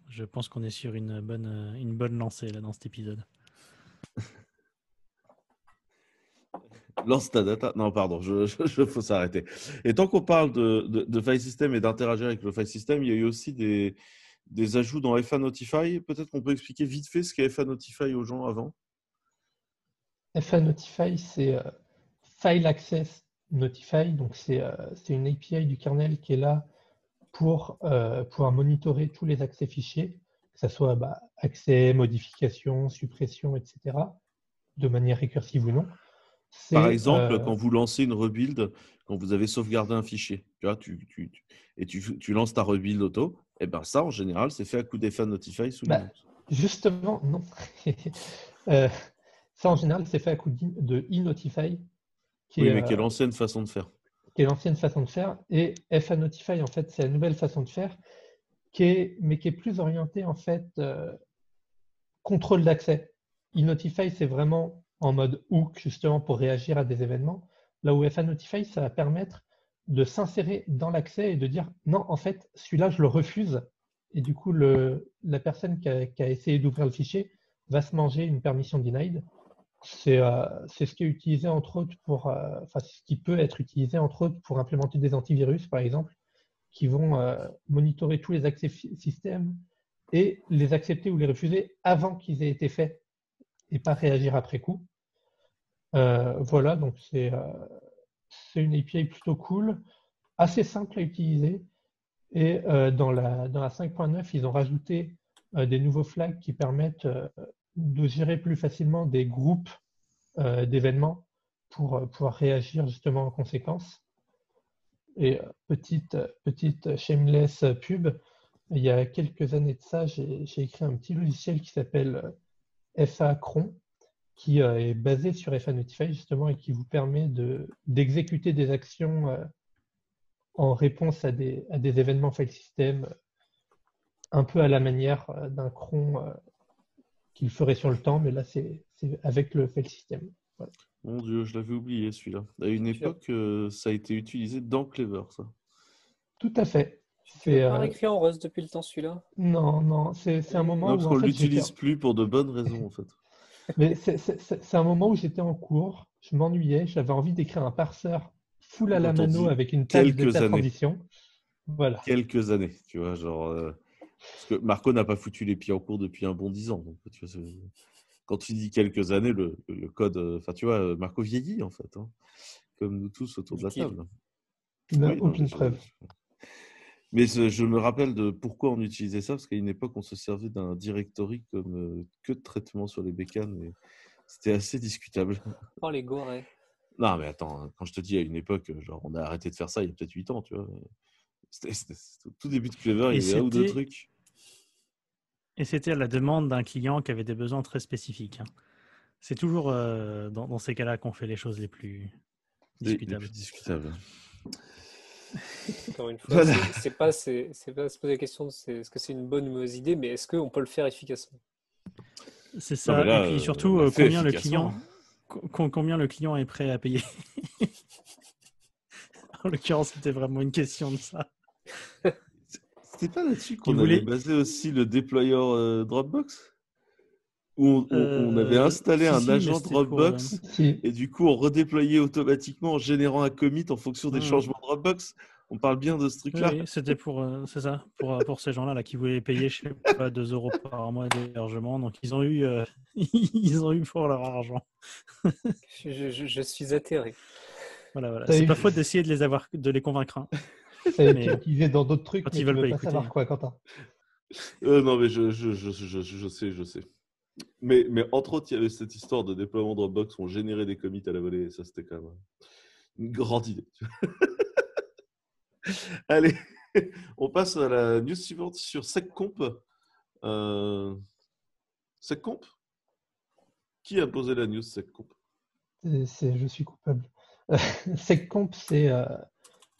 [SPEAKER 4] Je pense qu'on est sur une bonne, euh, une bonne lancée là, dans cet épisode.
[SPEAKER 1] Lance ta. Non, pardon, je, je, faut s'arrêter. Et tant qu'on parle de, de, file system et d'interagir avec le file system, il y a eu aussi des, des ajouts dans FA Notify. Peut-être qu'on peut expliquer vite fait ce qu'est FA Notify aux gens avant.
[SPEAKER 3] FA Notify, c'est euh, File Access Notify. Donc, c'est euh, une API du kernel qui est là pour euh, pouvoir monitorer tous les accès fichiers, que ce soit bah, accès, modification, suppression, etc., de manière récursive ou non.
[SPEAKER 1] Par exemple,
[SPEAKER 3] euh,
[SPEAKER 1] quand vous lancez une rebuild, quand vous avez sauvegardé un fichier, tu vois, tu, tu- tu- et tu, tu lances ta rebuild auto, et ben ça, en général, c'est fait à coup d'FA Notify sous
[SPEAKER 3] Bah,
[SPEAKER 1] Linux.
[SPEAKER 3] Justement, non. Euh, ça, en général, c'est fait à coup de e-notify. qui
[SPEAKER 1] Oui,
[SPEAKER 3] est,
[SPEAKER 1] mais qui est
[SPEAKER 3] euh,
[SPEAKER 1] l'ancienne façon de faire.
[SPEAKER 3] qui est l'ancienne façon de faire, et FA Notify, en fait, c'est la nouvelle façon de faire, qui est, mais qui est plus orientée, en fait, euh, contrôle d'accès. E-Notify, c'est vraiment en mode hook, justement, pour réagir à des événements. Là où FA Notify, ça va permettre de s'insérer dans l'accès et de dire non, en fait, celui-là, je le refuse. Et du coup, la personne qui a, essayé d'ouvrir le fichier va se manger une permission denied. C'est euh, ce qui est utilisé entre autres pour, euh, enfin, ce qui peut être utilisé entre autres pour implémenter des antivirus, par exemple, qui vont euh, monitorer tous les accès système et les accepter ou les refuser avant qu'ils aient été faits et pas réagir après coup. Euh, voilà, donc c'est euh, une API plutôt cool, assez simple à utiliser. Et euh, dans la, dans la 5.9, ils ont rajouté des nouveaux flags qui permettent de gérer plus facilement des groupes d'événements pour pouvoir réagir justement en conséquence. Et petite, petite shameless pub, il y a quelques années de ça, j'ai écrit un petit logiciel qui s'appelle FA Cron, qui euh, est basé sur FA Notify justement et qui vous permet de- d'exécuter des actions euh, en réponse à des, à des événements file system, euh, un peu à la manière d'un cron qu'il ferait sur le temps, mais là c'est avec le file system.
[SPEAKER 1] Mon Dieu, je l'avais oublié celui-là. À une époque, ça a été utilisé dans Clever, ça.
[SPEAKER 3] Tout à fait. C'est, euh,
[SPEAKER 2] réécrit en Rust depuis le temps celui-là?
[SPEAKER 3] Non, non, c'est c'est un moment
[SPEAKER 1] Non,
[SPEAKER 3] où
[SPEAKER 1] parce
[SPEAKER 3] en
[SPEAKER 1] qu'on l'utilise plus pour de bonnes raisons, en fait.
[SPEAKER 3] Mais c'est- c'est c'est- c'est un moment où j'étais en cours, je m'ennuyais, j'avais envie d'écrire un parseur full à la
[SPEAKER 1] on
[SPEAKER 3] mano avec une table de
[SPEAKER 1] quelques
[SPEAKER 3] ta
[SPEAKER 1] années.
[SPEAKER 3] transition. Voilà.
[SPEAKER 1] Quelques années, tu vois, genre... euh, Parce que Marco n'a pas foutu les pieds en cours depuis un bon dix ans. Donc, tu vois, c'est- quand tu dis quelques années, le, le code... euh, Enfin, tu vois, euh, Marco vieillit, en fait. hein, comme nous tous autour de la table.
[SPEAKER 3] Il n'a
[SPEAKER 1] Oui,
[SPEAKER 3] aucune preuve.
[SPEAKER 1] je- Mais je me rappelle de pourquoi on utilisait ça, parce qu'à une époque, on se servait d'un directory comme euh, que de traitement sur les bécanes, et c'était assez discutable.
[SPEAKER 2] Oh les gorées.
[SPEAKER 1] Non, mais attends, hein, quand je te dis à une époque, genre, on a arrêté de faire ça il y a peut-être 8 ans, tu vois. C'était c'était- c'était au tout début de Clever,
[SPEAKER 4] Et
[SPEAKER 1] il y avait un ou deux
[SPEAKER 4] c'était-
[SPEAKER 1] trucs.
[SPEAKER 4] Et c'était à la demande d'un client qui avait des besoins très spécifiques. hein. C'est toujours euh, dans, dans ces cas-là qu'on fait les choses les plus
[SPEAKER 1] les- les
[SPEAKER 4] discutables.
[SPEAKER 1] plus discutables.
[SPEAKER 2] Encore une fois,
[SPEAKER 1] Voilà.
[SPEAKER 2] c'est- pas, c'est c'est pas se poser la question est-ce que c'est une bonne ou mauvaise idée, mais est-ce qu'on peut le faire efficacement?
[SPEAKER 4] C'est ça.
[SPEAKER 1] là,
[SPEAKER 4] et puis
[SPEAKER 1] euh,
[SPEAKER 4] surtout, euh, combien le client, co- combien le client est prêt à payer? en l'occurrence, c'était vraiment une question de ça.
[SPEAKER 1] C'était pas là-dessus qu'on
[SPEAKER 4] voulait-
[SPEAKER 1] avait basé aussi le déployeur euh, Dropbox? Où on, on- on avait
[SPEAKER 4] Euh,
[SPEAKER 1] installé
[SPEAKER 4] si,
[SPEAKER 1] un
[SPEAKER 4] si,
[SPEAKER 1] agent
[SPEAKER 4] c'était pour,
[SPEAKER 1] Dropbox
[SPEAKER 3] Si,
[SPEAKER 1] et du coup on redéployait automatiquement en générant un commit en fonction des
[SPEAKER 4] Mhm.
[SPEAKER 1] changements Dropbox. On parle bien de ce truc-là.
[SPEAKER 4] oui, c'était pour, euh, c'est ça, pour, euh, pour ces gens-là là, qui voulaient payer, je sais pas, 2 euros par mois d'hébergement. Donc, ils ont eu, euh, ils ont eu pour leur argent.
[SPEAKER 2] je, je- je- suis atterré.
[SPEAKER 4] Voilà, voilà. C'est pas faute d'essayer de les avoir, de les convaincre. hein. Mais-
[SPEAKER 3] utilisé dans d'autres trucs,
[SPEAKER 4] Quand
[SPEAKER 3] mais
[SPEAKER 4] ils veulent pas
[SPEAKER 3] pas
[SPEAKER 4] écouter.
[SPEAKER 3] savoir quoi, Quentin?
[SPEAKER 1] Euh, non, mais je, je, je- je sais, je sais. Mais, mais entre autres, il y avait cette histoire de déploiement Dropbox où on générait des commits à la volée. Ça, c'était quand même une grande idée. Allez, on passe à la news suivante sur SecComp. Euh... SecComp? Qui a posé la news SecComp?
[SPEAKER 3] C'est- je suis coupable. SecComp, c'est euh,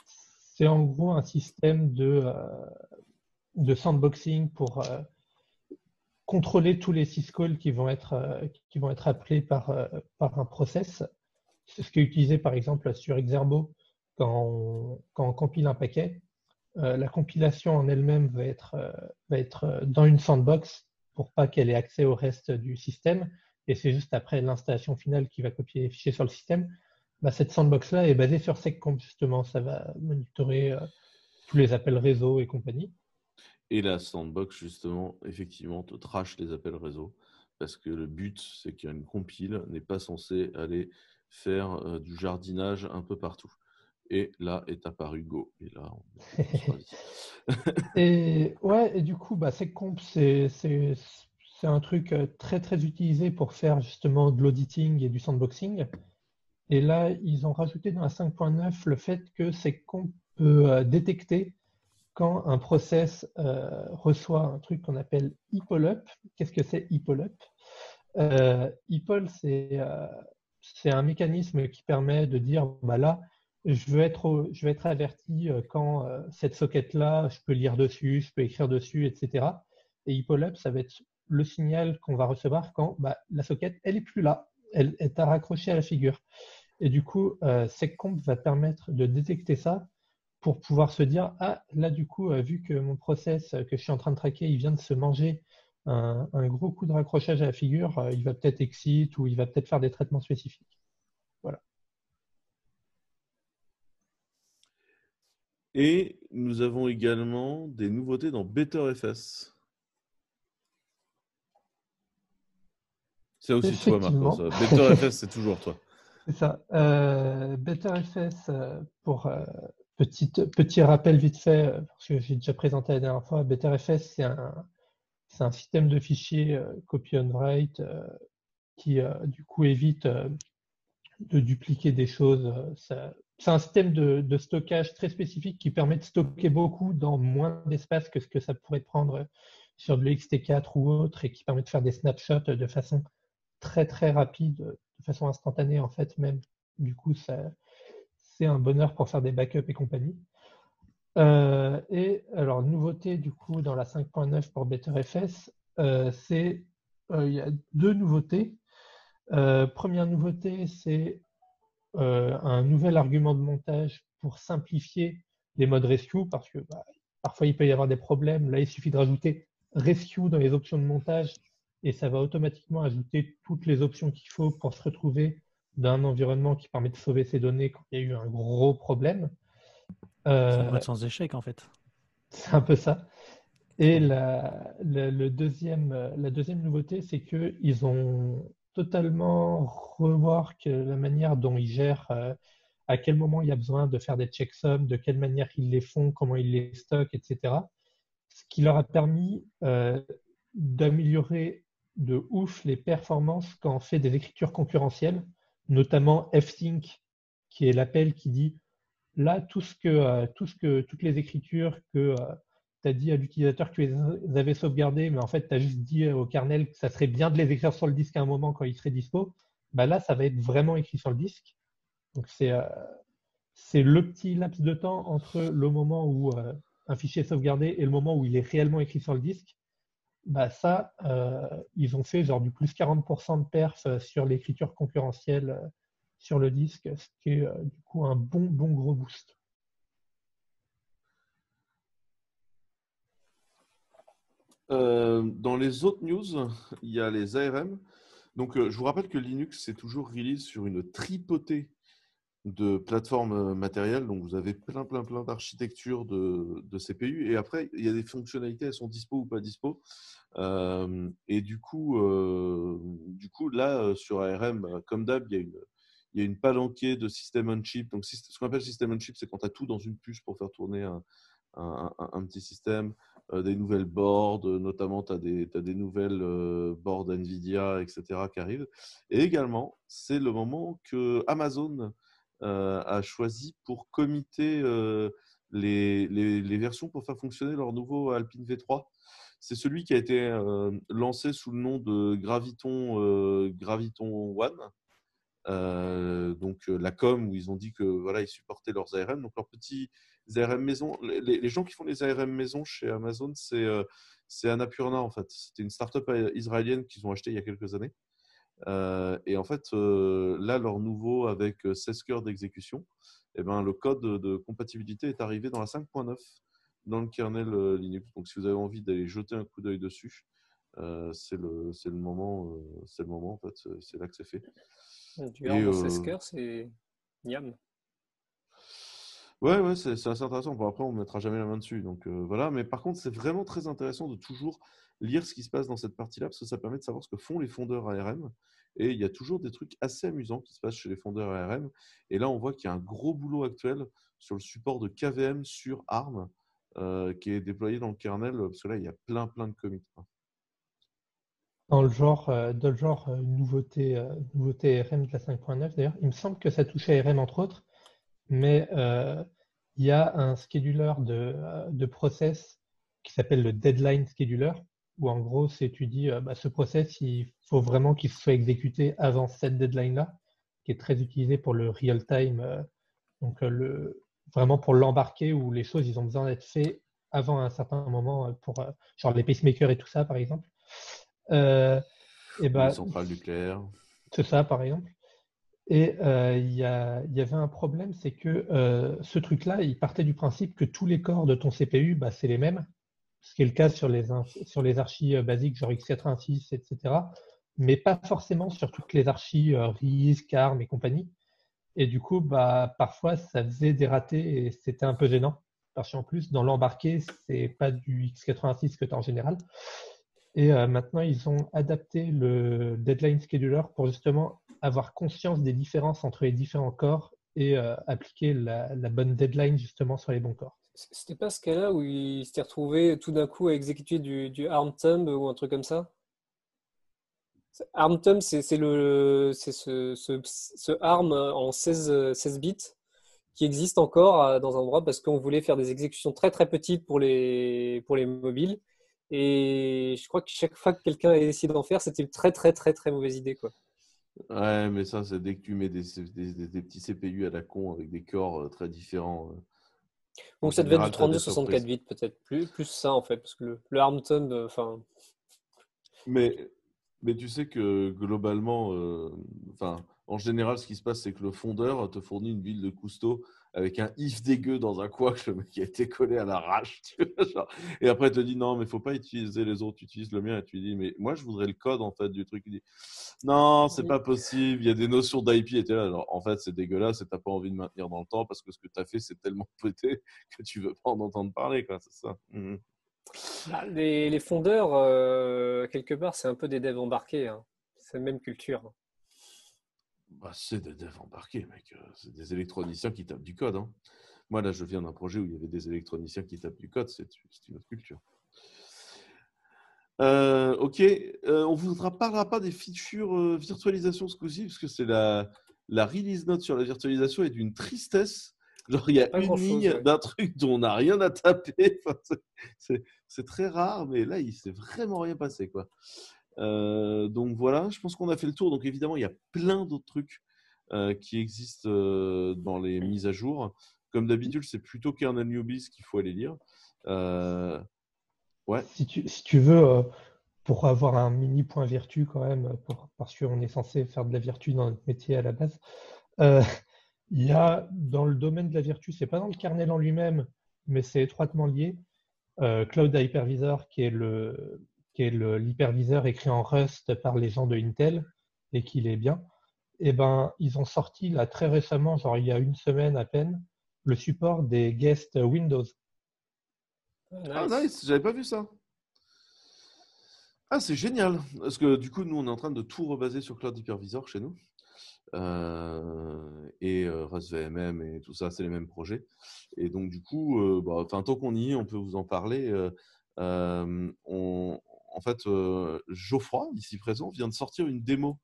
[SPEAKER 3] c'est en gros un système de, euh, de sandboxing pour contrôler tous les syscalls qui vont être, euh, qui vont être appelés par, euh, par un process. C'est ce qui est utilisé par exemple sur Exerbo quand on, quand on compile un paquet. Euh, la compilation en elle-même va être, va être dans une sandbox pour pas qu'elle ait accès au reste du système et c'est juste après l'installation finale qui va copier les fichiers sur le système. Bah, cette sandbox-là est basée sur SecComp, justement. Ça va monitorer tous les appels réseau et compagnie.
[SPEAKER 1] Et la sandbox, justement, effectivement, te trash les appels réseau. Parce que le but, c'est qu'une compile n'est pas censée aller faire euh, du jardinage un peu partout. Et là est apparu Go. Et là, on.
[SPEAKER 3] Et ouais, et du coup, bah, SecComp, c'est un truc euh, très très utilisé pour faire justement de l'auditing et du sandboxing. Et là, ils ont rajouté dans la 5.9 le fait que SecComp peut euh, détecter quand un process euh, reçoit un truc qu'on appelle ePoll-up. Qu'est-ce que c'est ePoll-up? Euh, c'est euh, c'est un mécanisme qui permet de dire, bah là, je veux être, averti quand cette socket-là, je peux lire dessus, je peux écrire dessus, etc. Et Hippolab, ça va être le signal qu'on va recevoir quand bah, la socket, elle est plus là, elle est à raccrocher à la figure. Et du coup, euh, SecComp va permettre de détecter ça pour pouvoir se dire, ah, là, du coup, euh, vu que mon process que je suis en train de traquer, il vient de se manger un, gros coup de raccrochage à la figure, euh, il va peut-être exit ou il va peut-être faire des traitements spécifiques. Voilà.
[SPEAKER 1] Et nous avons également des nouveautés dans BetterFS. C'est aussi toi, Marcos. BetterFS, c'est toujours toi.
[SPEAKER 3] C'est ça. Euh, BetterFS, euh, pour euh, petit rappel vite fait, euh, parce que j'ai déjà présenté la dernière fois, BetterFS, c'est un, un, système de fichiers copy on write qui, du coup, évite de dupliquer des choses. C'est un système de, de, stockage très spécifique qui permet de stocker beaucoup dans moins d'espace que ce que ça pourrait prendre sur de l'XT4 ou autre et qui permet de faire des snapshots de façon très très rapide, de façon instantanée en fait même. Du coup, c'est un bonheur pour faire des backups et compagnie. Euh, et alors, nouveauté du coup dans la 5.9 pour BetterFS, euh, c'est euh, il y a deux nouveautés. première nouveauté, c'est un nouvel argument de montage pour simplifier les modes rescue parce que bah, parfois il peut y avoir des problèmes. Là, il suffit de rajouter rescue dans les options de montage et ça va automatiquement ajouter toutes les options qu'il faut pour se retrouver dans un environnement qui permet de sauver ses données quand il y a eu un gros problème.
[SPEAKER 4] Euh, c'est sans échec en fait.
[SPEAKER 3] C'est un peu ça. Et la, le deuxième, la deuxième nouveauté, c'est qu'ils ont totalement que la manière dont ils gèrent euh, à quel moment il y a besoin de faire des checksums, de quelle manière ils les font, comment ils les stockent, etc. Ce qui leur a permis euh, d'améliorer de ouf les performances quand on fait des écritures concurrentielles, notamment fsync, qui est l'appel qui dit là, tout ce que, euh, toutes les écritures que euh, tu as dit à l'utilisateur que tu les avais sauvegardées, mais en fait, tu as juste dit au kernel que ça serait bien de les écrire sur le disque à un moment quand il serait dispo, bah là, ça va être vraiment écrit sur le disque. Donc, c'est euh, c'est le petit laps de temps entre le moment où un fichier est sauvegardé et le moment où il est réellement écrit sur le disque bah ça, euh, ils ont fait genre du plus 40% de perf euh, sur l'écriture concurrentielle euh, sur le disque, ce qui est du coup un bon, bon gros boost.
[SPEAKER 1] dans les autres news, il y a les ARM. Donc, je vous rappelle que Linux c'est toujours release sur une tripotée de plateformes matérielles. Donc, vous avez plein, plein, plein d'architectures de, de, CPU. Et après, il y a des fonctionnalités, elles sont dispo ou pas dispo et du coup, du coup, là, sur ARM, bah, comme d'hab, il y a une, il y a une palanquée de système on chip. Donc, ce qu'on appelle système on chip, c'est quand tu as tout dans une puce pour faire tourner un, un, petit système, des nouvelles boards, notamment tu as, des nouvelles boards NVIDIA, etc. qui arrivent. Et également, c'est le moment que Amazon a choisi pour comiter les, les, les, versions pour faire fonctionner leur nouveau Alpine V3. C'est celui qui a été euh, lancé sous le nom de Graviton, euh, Graviton One. Euh, donc la com où ils ont dit que voilà ils supportaient leurs ARM donc leurs petits ARM maison les, gens qui font les ARM maison chez Amazon c'est c'est Annapurna en fait c'était une startup israélienne qu'ils ont acheté il y a quelques années et en fait là leur nouveau avec 16 cœurs d'exécution eh ben le code de compatibilité est arrivé dans la 5.9 dans le kernel Linux. Donc, si vous avez envie d'aller jeter un coup d'œil dessus, euh, c'est le, le, moment, euh, c'est le moment en fait, c'est là que c'est fait.
[SPEAKER 2] Du et, euh, c'est Niam.
[SPEAKER 1] Ouais, ouais, c'est assez intéressant. Bon, après, on ne mettra jamais la main dessus. Donc voilà. Mais par contre, c'est vraiment très intéressant de toujours lire ce qui se passe dans cette partie-là, parce que ça permet de savoir ce que font les fondeurs ARM. Et il y a toujours des trucs assez amusants qui se passent chez les fondeurs ARM. Et là, on voit qu'il y a un gros boulot actuel sur le support de KVM sur ARM. Euh, qui est déployé dans le kernel, parce que là, il y a plein, plein de commits.
[SPEAKER 3] Dans le genre, euh, dans le genre euh, nouveauté, nouveauté de la 5.9, d'ailleurs, il me semble que ça touchait RM entre autres, mais il y a un scheduler de, de process qui s'appelle le deadline scheduler, où en gros, c'est tu dis, bah, ce process, il faut vraiment qu'il soit exécuté avant cette deadline-là, qui est très utilisé pour le real-time Donc, le, vraiment pour l'embarquer où les choses, ils ont besoin d'être faites avant un certain moment, pour genre les pacemakers et tout ça, par exemple.
[SPEAKER 1] et bah, les centrales nucléaires.
[SPEAKER 3] C'est ça, par exemple. Et il y, y, avait un problème, c'est que ce truc-là, il partait du principe que tous les corps de ton CPU, bah, c'est les mêmes, ce qui est le cas sur les, sur les archis basiques, genre x86, etc mais pas forcément sur toutes les archives euh, RIS, CARM et compagnie. Et du coup, bah, parfois, ça faisait des ratés et c'était un peu gênant. Parce qu'en plus, dans l'embarqué, c'est pas du x86 que tu as en général. Et euh, maintenant, ils ont adapté le deadline scheduler pour justement avoir conscience des différences entre les différents corps et euh, appliquer la, bonne deadline justement sur les bons corps.
[SPEAKER 2] C'était pas ce cas-là où il s'était retrouvé tout d'un coup à exécuter du, du ARM thumb ou un truc comme ça? ARMTUM, c'est le, ce, ce, ce, ARM en 16, 16 bits qui existe encore euh, dans un endroit parce qu'on voulait faire des exécutions très très petites pour les, pour les mobiles. Et je crois que chaque fois que quelqu'un a essayé d'en faire, c'était une très très très très mauvaise idée. Quoi.
[SPEAKER 1] Ouais, mais ça, c'est dès que tu mets des, des, des, petits CPU à la con avec des corps euh, très différents. Euh,
[SPEAKER 2] Donc ça devait être du 32-64 bits peut-être, plus, plus ça en fait, parce que le, le ARMTUM, enfin.
[SPEAKER 1] Mais mais tu sais que globalement, euh, enfin, en général, ce qui se passe, c'est que le fondeur te fournit une build de Cousteau avec un if dégueu dans un que le mec a été collé à l'arrache. Et après, il te dit non, mais il faut pas utiliser les autres, tu utilises le mien. Et tu dis, mais moi, je voudrais le code en fait du truc. Il dit, non, c'est pas possible, il y a des notions d'IP. Et là, alors, en fait, c'est dégueulasse et tu n'as pas envie de maintenir dans le temps parce que ce que tu as fait, c'est tellement pété que tu veux pas en entendre parler. C'est ça. Mmh
[SPEAKER 2] bah, les, fondeurs, euh, quelque part, c'est un peu des devs embarqués. Hein. C'est la même culture.
[SPEAKER 1] Bah, c'est des devs embarqués, mec. Euh, c'est des électroniciens qui tapent du code. Hein. Moi, là, je viens d'un projet où il y avait des électroniciens qui tapent du code. C'est une autre culture. Euh, ok, on ne vous parlera pas des features virtualisation ce coup-ci, parce que c'est la, la release note sur la virtualisation est d'une tristesse Genre, il y a une ligne d'un truc dont on n'a rien à taper. c'est très rare, mais là, il s'est vraiment rien passé. Quoi. Euh, donc voilà, je pense qu'on a fait le tour. Donc évidemment, il y a plein d'autres trucs euh, qui existent euh, dans les mises à jour. Comme d'habitude, c'est plutôt kernel newbies qu'il faut aller lire. ouais.
[SPEAKER 3] Si tu, veux, pour avoir un mini point vertu quand même, parce qu'on est censé faire de la vertu dans notre métier à la base, il y a dans le domaine de la vertu, c'est pas dans le kernel en lui-même, mais c'est étroitement lié. Cloud Hypervisor, qui est le qui est l'hyperviseur écrit en Rust par les gens de Intel et qu'il est bien. Et eh ben, ils ont sorti là très récemment, genre il y a une semaine à peine, le support des guest Windows.
[SPEAKER 1] Ah nice, j'avais pas vu ça. Ah c'est génial, parce que du coup nous on est en train de tout rebaser sur Cloud Hypervisor chez nous. Euh, et euh, VMM et tout ça, c'est les mêmes projets. Et donc, du coup, euh, bah, tant qu'on y est, on peut vous en parler. on, fait, Geoffroy, ici présent, vient de sortir une démo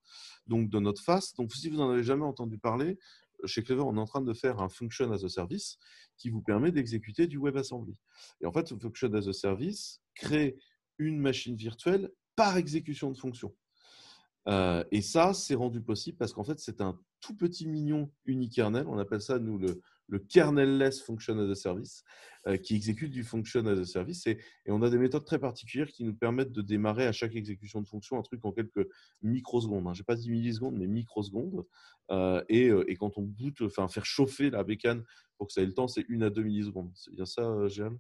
[SPEAKER 1] donc, de notre face. Donc, si vous n'en avez jamais entendu parler, chez Clever, on est en train de faire un Function as a Service qui vous permet d'exécuter du WebAssembly. Et en fait, Function as a Service crée une machine virtuelle par exécution de fonction. Euh, et ça, c'est rendu possible parce qu'en fait, c'est un tout petit mignon unikernel. On appelle ça, nous, le, le kernel-less function as a service, euh, qui exécute du function as a service. Et, on a des méthodes très particulières qui nous permettent de démarrer à chaque exécution de fonction un truc en quelques microsecondes. Hein. Je n'ai pas dit millisecondes, mais microsecondes. Euh, et, quand on boot, enfin, faire chauffer la bécane pour que ça ait le temps, c'est une à deux millisecondes. C'est bien ça, Géal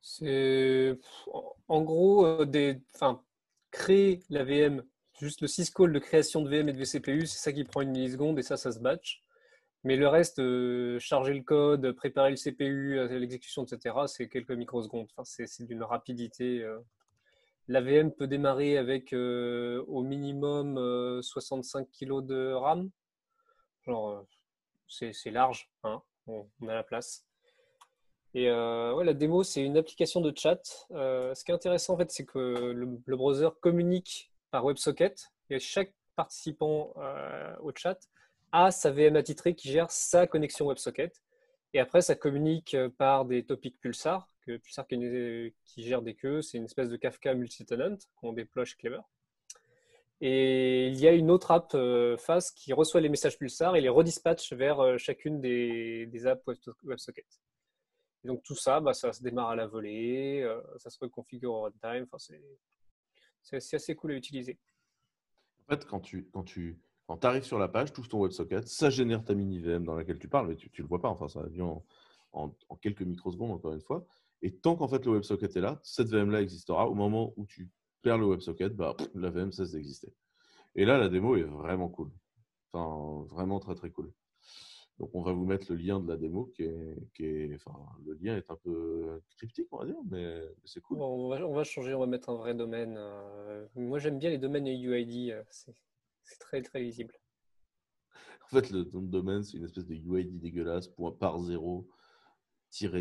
[SPEAKER 2] C'est en gros des, enfin, créer la VM Juste le syscall de création de VM et de vCPU, c'est ça qui prend une milliseconde et ça, ça se batch. Mais le reste, euh, charger le code, préparer le CPU à l'exécution, etc., c'est quelques microsecondes. Enfin, c'est d'une rapidité. Euh. La VM peut démarrer avec euh, au minimum 65 kg de RAM. Genre, c'est large, hein on, a la place. Et ouais, la démo, c'est une application de chat. ce qui est intéressant, en fait, c'est que le browser communique par WebSocket et chaque participant euh, au chat a sa VM attitrée qui gère sa connexion WebSocket. Et après, ça communique euh, par des topics Pulsar, que Pulsar qui, gère des queues, c'est une espèce de Kafka multi-tenant qu'on déploie chez Clever. Et il y a une autre app euh, qui reçoit les messages Pulsar et les redispatche vers euh, chacune des, des apps WebSocket. Et donc tout ça, bah, ça se démarre à la volée, euh, ça se reconfigure en runtime. C'est assez cool à utiliser.
[SPEAKER 1] En fait, quand tu, quand tu quand arrives sur la page, tu ouvres ton WebSocket, ça génère ta mini VM dans laquelle tu parles, mais tu ne le vois pas. Enfin, ça vient en, quelques microsecondes, encore une fois. Et tant qu'en fait le WebSocket est là, cette VM-là existera. Au moment où tu perds le WebSocket, bah, la VM cesse d'exister. Et là, la démo est vraiment cool. Enfin, vraiment très très cool. Donc, on va vous mettre le lien de la démo qui est, qui est enfin, le lien est un peu cryptique, on va dire, mais, c'est cool.
[SPEAKER 2] on, va, on, va, changer, on va mettre un vrai domaine. Euh, moi, j'aime bien les domaines UID. Euh, c'est très très visible.
[SPEAKER 1] En fait, le nom de domaine, c'est une espèce de UID dégueulasse, point par zéro,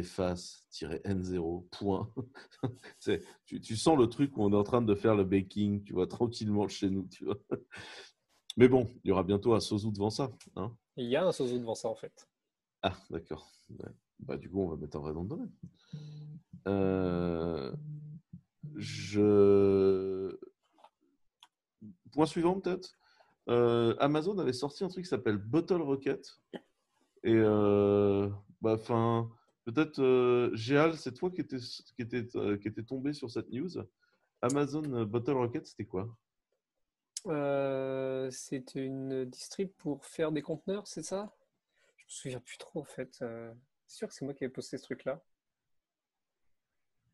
[SPEAKER 1] face, N0, point. tu, tu, sens le truc où on est en train de faire le baking, tu vois, tranquillement chez nous, tu vois. Mais bon, il y aura bientôt un Sozu devant ça. Hein
[SPEAKER 2] il y a un Sozu devant ça, en fait.
[SPEAKER 1] Ah, d'accord. Bah, du coup, on va mettre un vrai nom de domaine. Euh, je... Point suivant, peut-être? Euh, Amazon avait sorti un truc qui s'appelle Bottle Rocket. Et euh, bah, peut-être, euh, Géal, c'est toi qui étais, qui, était, qui était tombé sur cette news. Amazon Bottle Rocket, c'était quoi?
[SPEAKER 2] C'est une distrib pour faire des conteneurs, c'est ça? Je me souviens plus trop, en fait. c'est sûr que c'est moi qui ai posté ce truc-là.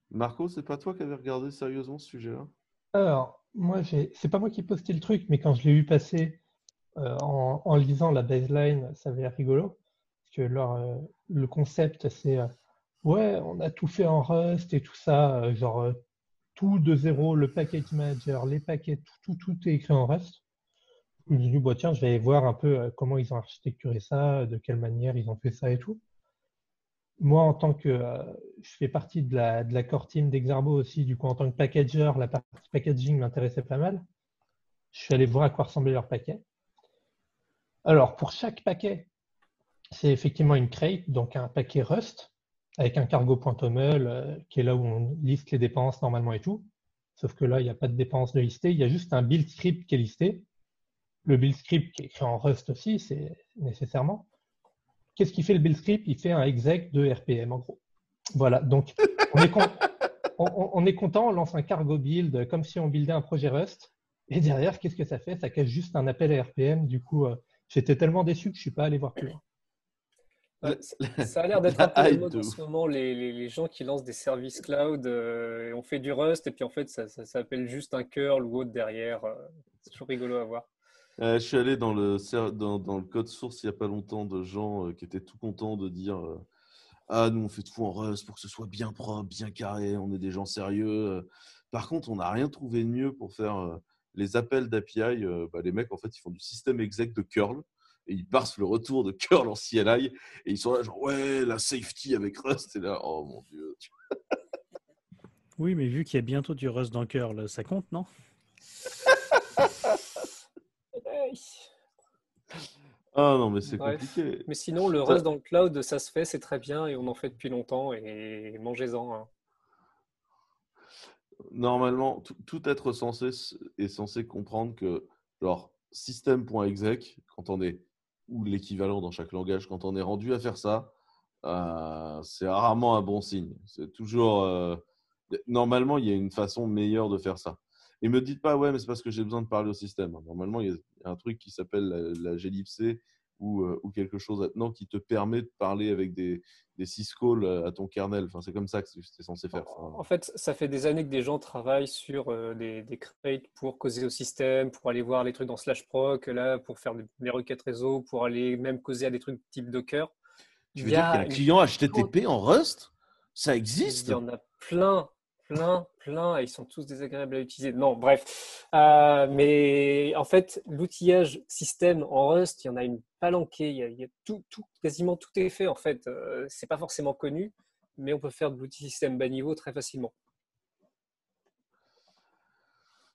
[SPEAKER 1] Marco, c'est pas toi qui avais regardé sérieusement ce sujet-là?
[SPEAKER 3] Alors, moi, c'est pas moi qui posté le truc, mais quand je l'ai vu passer euh, en, lisant la baseline, ça avait l'air rigolo. Parce que leur, euh, le concept, c'est euh, ouais, on a tout fait en Rust et tout ça, genre tout de zéro, le package manager, les paquets, tout, tout, tout est écrit en Rust. Je me suis dit, bon, tiens, je vais voir un peu comment ils ont architecturé ça, de quelle manière ils ont fait ça et tout. Moi, en tant que je fais partie de la, de la core team d'Exarbo aussi, du coup, en tant que packager, la partie packaging m'intéressait pas mal. Je suis allé voir à quoi ressemblait leur paquet. Alors, pour chaque paquet, c'est effectivement une crate, donc un paquet Rust, avec un cargo.toml euh, qui est là où on liste les dépenses normalement et tout. Sauf que là, il n'y a pas de dépenses de listées, il y a juste un build script qui est listé. Le build script qui est écrit en Rust aussi, c'est nécessairement. Qu'est-ce qui fait le build script Il fait un exec de RPM en gros. Voilà, donc on est, on est content, on lance un cargo build comme si on buildait un projet Rust. Et derrière, qu'est-ce que ça fait? Ça cache juste un appel à RPM. Du coup, euh, J'étais tellement déçu que je ne suis pas allé voir plus loin.
[SPEAKER 2] ça a l'air d'être un peu le mode en ce moment, les, les, gens qui lancent des services cloud, euh, on fait du Rust et puis en fait ça, ça s'appelle juste un curl ou autre derrière. Euh, c'est toujours rigolo à voir.
[SPEAKER 1] Euh, je suis allé dans le, dans, le code source il n'y a pas longtemps de gens qui étaient tout contents de dire Ah, nous on fait tout en Rust pour que ce soit bien propre, bien carré, on est des gens sérieux. Par contre, on n'a rien trouvé de mieux pour faire les appels d'API, euh, bah, les mecs, en fait, ils font du système exec de curl et ils parsent le retour de curl en CLI et ils sont là, genre, ouais, la safety avec Rust. Et là, oh mon Dieu.
[SPEAKER 4] Oui, mais vu qu'il y a bientôt du Rust dans curl, ça compte, non?
[SPEAKER 1] Ah non, mais c'est compliqué.
[SPEAKER 2] Mais sinon, le Rust dans le cloud, ça se fait, c'est très bien et on en fait depuis longtemps et mangez-en. Hein
[SPEAKER 1] normalement, tout, être censé est censé comprendre que, genre, système.exec, quand on est, ou l'équivalent dans chaque langage, quand on est rendu à faire ça, euh, c'est rarement un bon signe. C'est toujours. Euh, normalement, il y a une façon meilleure de faire ça. Et me dites pas, ouais, mais c'est parce que j'ai besoin de parler au système. Normalement, il y a un truc qui s'appelle la, la euh, ou, quelque chose maintenant qui te permet de parler avec des, des syscalls euh, à ton kernel. Enfin, c'est comme ça que c'est censé faire.
[SPEAKER 2] en fait, ça fait des années que des gens travaillent sur euh, des, des, crates pour causer au système, pour aller voir les trucs dans slash proc, là, pour faire des requêtes réseau, pour aller même causer à des trucs type Docker.
[SPEAKER 1] Tu veux dire qu'il y a un client HTTP en Rust? Ça existe
[SPEAKER 2] Il y en a plein plein, plein, ils sont tous désagréables à utiliser. Non, bref. Euh, mais en fait, l'outillage système en Rust, il y en a une palanquée. Il y a, tout, quasiment tout est fait. En fait, euh, c'est pas forcément connu, mais on peut faire de l'outil système bas niveau très facilement.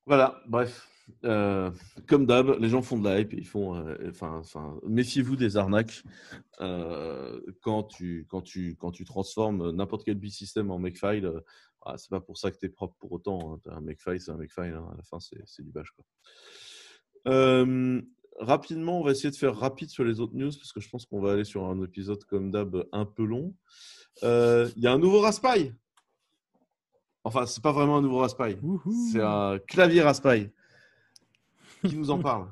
[SPEAKER 1] Voilà, bref. Euh, comme d'hab, les gens font de la hype, ils font. enfin, méfiez-vous des arnaques quand tu quand tu quand tu transformes n'importe quel système en makefile. Ah, c'est pas pour ça que tu es propre pour autant. Hein. Un makefile, c'est un makefile. Hein. À la fin, c'est du bâche. Quoi. Euh, rapidement, on va essayer de faire rapide sur les autres news parce que je pense qu'on va aller sur un épisode comme d'hab un peu long. Euh, Il y a un nouveau Raspail. Enfin, c'est pas vraiment un nouveau Raspail. C'est un clavier Raspail. Qui nous en parle?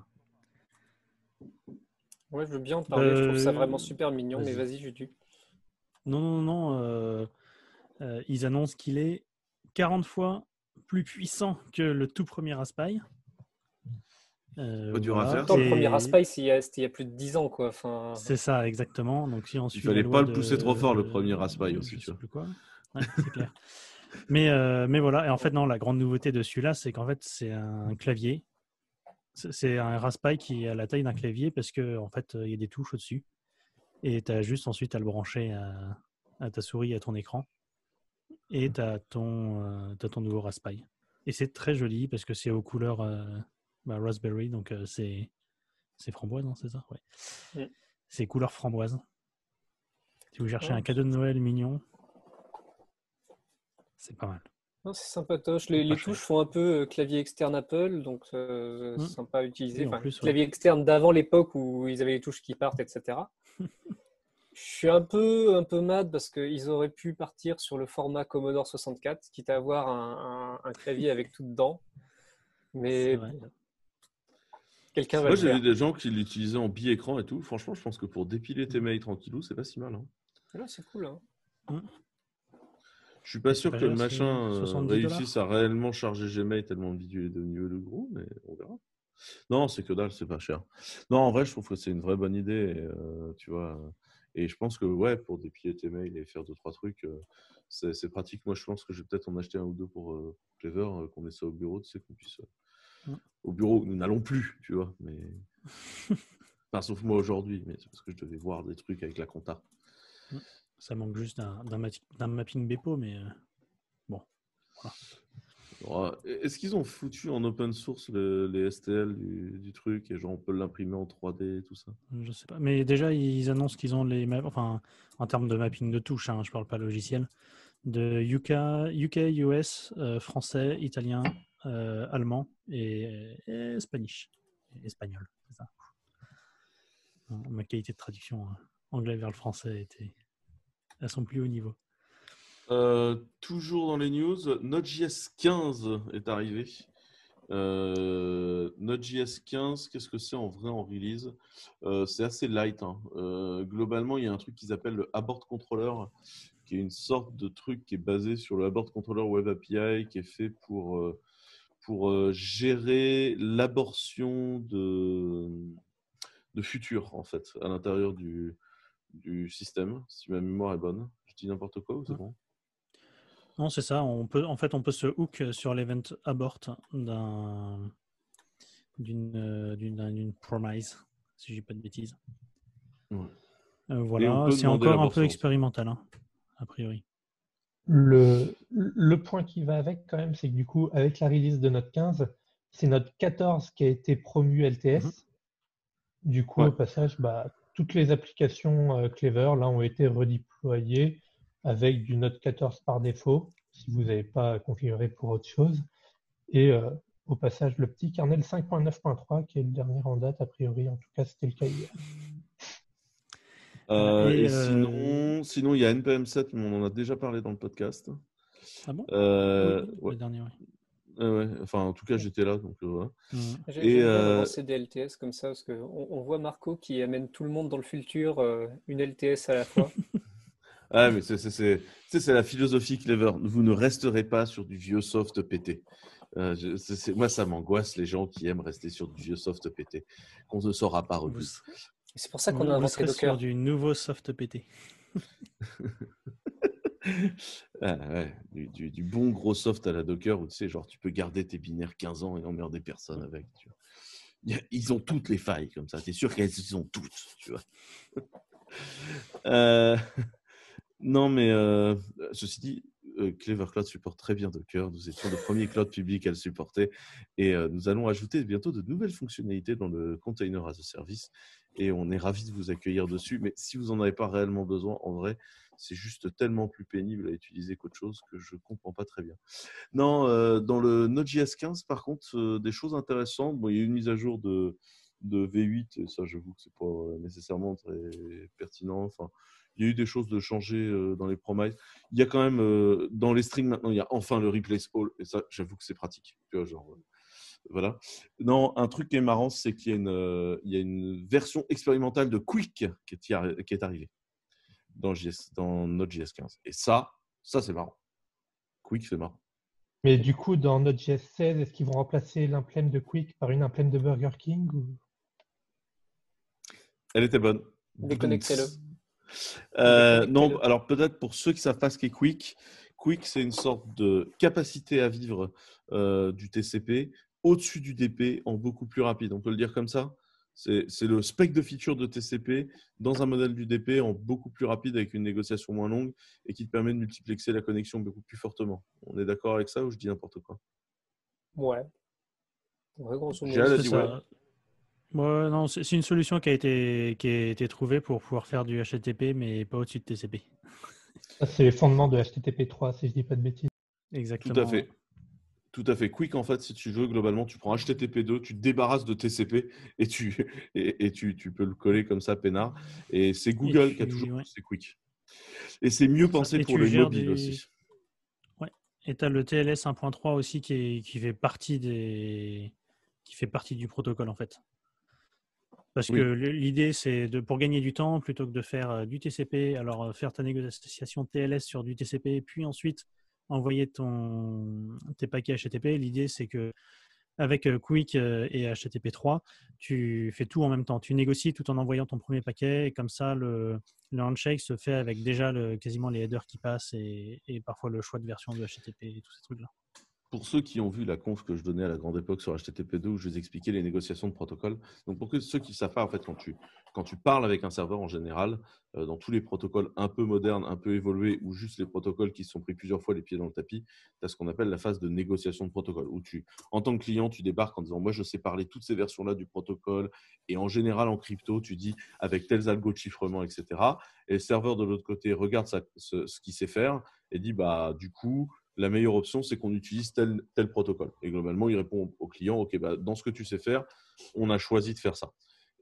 [SPEAKER 2] Ouais, je veux bien en parler. Je trouve ça
[SPEAKER 4] Euh,
[SPEAKER 2] vraiment super mignon, mais
[SPEAKER 1] vas-y.
[SPEAKER 2] Judu.
[SPEAKER 4] Non, non, non. Euh, euh, ils annoncent qu'il est 40 fois plus puissant que le tout premier Raspail. Euh,
[SPEAKER 1] Pas dur à faire.
[SPEAKER 2] Attends, le
[SPEAKER 4] Et-
[SPEAKER 2] premier Raspail, c'était il, y a- c'était il y a plus de 10 ans, quoi. Enfin,
[SPEAKER 4] C'est ça, exactement. Donc, si on suit la
[SPEAKER 1] fallait
[SPEAKER 4] loi
[SPEAKER 1] pas le
[SPEAKER 4] de-
[SPEAKER 1] pousser trop fort, le premier Raspail
[SPEAKER 4] je
[SPEAKER 1] aussi,
[SPEAKER 4] sais
[SPEAKER 1] tu vois.
[SPEAKER 4] plus quoi. Ouais, c'est clair. mais, euh, mais voilà. Et en fait, non, la grande nouveauté de celui-là, c'est qu'en fait, c'est un clavier. C'est- C'est un Raspail qui a la taille d'un clavier parce que en fait, il y a des touches au-dessus. Et tu as juste ensuite à le brancher à, à ta souris, et à ton écran. Et tu as, ton t'as ton nouveau Raspail. Et c'est très joli parce que c'est aux couleurs euh, bah, raspberry, donc euh, c'est c'est framboise, non C'est ça? Ouais.
[SPEAKER 2] Mm.
[SPEAKER 4] C'est couleur framboise. Si vous cherchez
[SPEAKER 2] Oh.
[SPEAKER 4] un cadeau de Noël mignon, c'est pas mal.
[SPEAKER 2] c'est sympatoche. Les, les touches font un peu euh, clavier externe Apple, donc euh,
[SPEAKER 4] Mm.
[SPEAKER 2] sympa à utiliser. Enfin,
[SPEAKER 4] plus, ouais.
[SPEAKER 2] clavier externe d'avant l'époque où ils avaient les touches qui partent, etc. Je suis un peu, un peu mad parce qu'ils auraient pu partir sur le format Commodore 64, quitte à avoir un, un- un clavier avec tout dedans. Mais quelqu'un va
[SPEAKER 1] Moi, vu des gens qui l'utilisaient en bi-écran et tout. Franchement, je pense que pour dépiler tes mails tranquillou, c'est pas si mal. hein.
[SPEAKER 2] Ouais, c'est cool. hein.
[SPEAKER 1] Je suis pas sûr
[SPEAKER 4] pas
[SPEAKER 1] que le machin euh,
[SPEAKER 4] 70
[SPEAKER 1] réussisse à réellement charger Gmail tellement le vidéo est devenu le gros, mais on verra. Non, c'est que dalle, c'est pas cher. Non, en vrai, je trouve que c'est une vraie bonne idée. et, euh, tu vois, et je pense que ouais, pour dépiler tes mails et faire deux trois trucs, euh, c'est pratique. Moi, je pense que je vais peut-être en acheter un ou deux pour euh, Clever, euh, qu'on ait ça au bureau, tu sais, qu'on puisse. euh. Au bureau, nous n'allons plus, tu vois, mais. Enfin, sauf moi aujourd'hui, mais c'est parce que je devais voir des trucs avec la compta.
[SPEAKER 4] Ça manque juste d'un mapping Bepo, mais euh,
[SPEAKER 1] Alors, Est-ce qu'ils ont foutu en open source le- les STL du, truc et genre on peut l'imprimer en 3D et tout ça?
[SPEAKER 4] Je sais pas. Mais déjà, ils annoncent qu'ils ont les enfin, en termes de mapping de touches, hein, je parle pas logiciel, de UK, UK US, euh, français, italien, euh, allemand et, spanish. Espagnol, Ma qualité de traduction euh, anglais vers le français était à son plus haut niveau.
[SPEAKER 1] Euh, Toujours dans les news, Node.js 15 est arrivé. Euh, Node.js 15, qu'est-ce que c'est en vrai en release? Euh, C'est assez light. hein. Globalement, il y a un truc qu'ils appellent le Abort Controller, qui est une sorte de truc qui est basé sur le Abort Controller Web API, qui est fait pour, pour gérer l'abortion de, de futurs, en fait, à l'intérieur du, du système, si ma mémoire est bonne. Je dis n'importe quoi ou c'est bon?
[SPEAKER 4] Non, c'est ça. On peut, en fait, on peut se hook sur l'event abort d'un d'une d'une promise, si je dis pas de bêtises.
[SPEAKER 1] Ouais.
[SPEAKER 4] Euh, voilà, c'est encore un peu expérimental, hein, a priori.
[SPEAKER 3] Le, le point qui va avec quand même, c'est que du coup, avec la release de Note 15, c'est Note 14 qui a été promu LTS.
[SPEAKER 4] Mhm.
[SPEAKER 3] Du coup,
[SPEAKER 1] Ouais.
[SPEAKER 3] au passage, bah, toutes les applications euh, Clever là ont été redéployées avec du Note 14 par défaut, si vous n'avez pas configuré pour autre chose. Et euh, au passage, le petit kernel 5.9.3 qui est le dernier en date, a priori, en tout cas, c'était le cas hier.
[SPEAKER 1] Euh,
[SPEAKER 4] Et,
[SPEAKER 1] et
[SPEAKER 4] euh,
[SPEAKER 1] sinon, sinon, il y a NPM7, mais on en a déjà parlé dans le podcast.
[SPEAKER 4] Ah bon?
[SPEAKER 1] Euh,
[SPEAKER 4] Oui,
[SPEAKER 1] ouais,
[SPEAKER 4] Le dernier, oui.
[SPEAKER 1] ouais, ouais. Enfin, en tout cas, j'étais là, donc euh, voilà. Et, euh,
[SPEAKER 2] lancer des LTS comme ça, parce qu'on on voit Marco qui amène tout le monde dans le futur, euh, une LTS à la fois.
[SPEAKER 1] Ah, mais c'est- c'est c'est- tu sais, c'est la philosophie Clever. Vous ne resterez pas sur du vieux soft pété. Euh, je- c'est- c'est- moi, ça m'angoisse les gens qui aiment rester sur du vieux soft pété, qu'on ne saura pas revu.
[SPEAKER 2] C'est pour ça qu'on a inventé Docker.
[SPEAKER 4] sur du nouveau soft PT.
[SPEAKER 1] Ah, ouais, du, du- du bon gros soft à la Docker où tu sais, genre, tu peux garder tes binaires 15 ans et emmerder personne avec. tu vois. Ils ont toutes les failles comme ça. Tu es sûr qu'elles ont toutes, tu vois. Euh, non, mais euh, ceci dit, euh, Clever Cloud supporte très bien Docker. Nous étions le premier cloud public à le supporter. Et euh, nous allons ajouter bientôt de nouvelles fonctionnalités dans le Container as a Service. Et on est ravis de vous accueillir dessus. Mais si vous n'en avez pas réellement besoin, en vrai, c'est juste tellement plus pénible à utiliser qu'autre chose que je ne comprends pas très bien. Non, dans le Node.js 15, par contre, des choses intéressantes. Bon, il y a une mise à jour de, de V8, et ça, j'avoue que ce n'est pas nécessairement très pertinent. Enfin, il y a eu des choses de changer dans les promises. Il y a quand même, dans les strings maintenant, il y a enfin le replace all. Et ça, j'avoue que c'est pratique. Tu vois, genre, voilà. Non, un truc qui est marrant, c'est qu'il y, a une, il y a une version expérimentale de Quick qui est, qui est arrivée dans, JS, dans Node.js 15. Et ça, ça c'est marrant. Quick, c'est marrant.
[SPEAKER 3] Mais du coup, dans Node.js 16, est-ce qu'ils vont remplacer l'implème de Quick par une implème de Burger King
[SPEAKER 1] Elle était bonne.
[SPEAKER 2] Déconnectez-le.
[SPEAKER 1] Euh, non, alors peut-être pour ceux qui savent pas ce qu'est Quick, Quick c'est une sorte de capacité à vivre euh, du TCP au-dessus du DP en beaucoup plus rapide. On peut le dire comme ça c'est le spec de feature de TCP dans un modèle du DP en beaucoup plus rapide avec une négociation moins longue et qui te permet de multiplexer la connexion beaucoup plus fortement. On est d'accord avec ça ou je dis n'importe quoi?
[SPEAKER 2] Ouais. Ouais, grosso
[SPEAKER 4] modo. Ouais, non, c'est une solution qui a, été, qui a été trouvée pour pouvoir faire du HTTP, mais pas au-dessus de TCP.
[SPEAKER 3] C'est les fondements de HTTP 3, si je dis pas de bêtises.
[SPEAKER 4] Exactement.
[SPEAKER 1] Tout à fait. Tout à fait. Quick, en fait, si tu veux, globalement, tu prends HTTP2, tu te débarrasses de TCP et tu, et, tu, tu, peux le coller comme ça, peinard. Et c'est Google qui a toujours c'est Quick. Et c'est mieux pensé pour les mobiles aussi.
[SPEAKER 4] Ouais. Et tu as le TLS 1.3 aussi qui, qui, fait partie des... qui fait partie du protocole, en fait. Parce que l'idée, c'est de pour gagner du temps, plutôt que de faire du TCP, alors faire ta négociation TLS sur du TCP, puis ensuite envoyer ton, tes paquets HTTP. L'idée, c'est que avec Quick et HTTP 3, tu fais tout en même temps. Tu négocies tout en envoyant ton premier paquet, et comme ça, le, le handshake se fait avec déjà le, quasiment les headers qui passent et, et parfois le choix de version de HTTP et tous ces trucs-là
[SPEAKER 1] pour ceux qui ont vu la conf que je donnais à la grande époque sur HTTP2 où je vous expliquais les négociations de protocole. Donc pour ceux qui ne savent pas, en fait, quand tu, quand tu parles avec un serveur en général, euh, dans tous les protocoles un peu modernes, un peu évolués, ou juste les protocoles qui se sont pris plusieurs fois les pieds dans le tapis, tu as ce qu'on appelle la phase de négociation de protocole, où tu, en tant que client, tu débarques en disant, moi, je sais parler toutes ces versions-là du protocole, et en général, en crypto, tu dis, avec tels algos de chiffrement, etc. Et le serveur de l'autre côté regarde ce, ce qu'il sait faire et dit, bah, du coup, la meilleure option, c'est qu'on utilise tel, tel protocole. Et globalement, il répond au client, OK, bah, dans ce que tu sais faire, on a choisi de faire ça.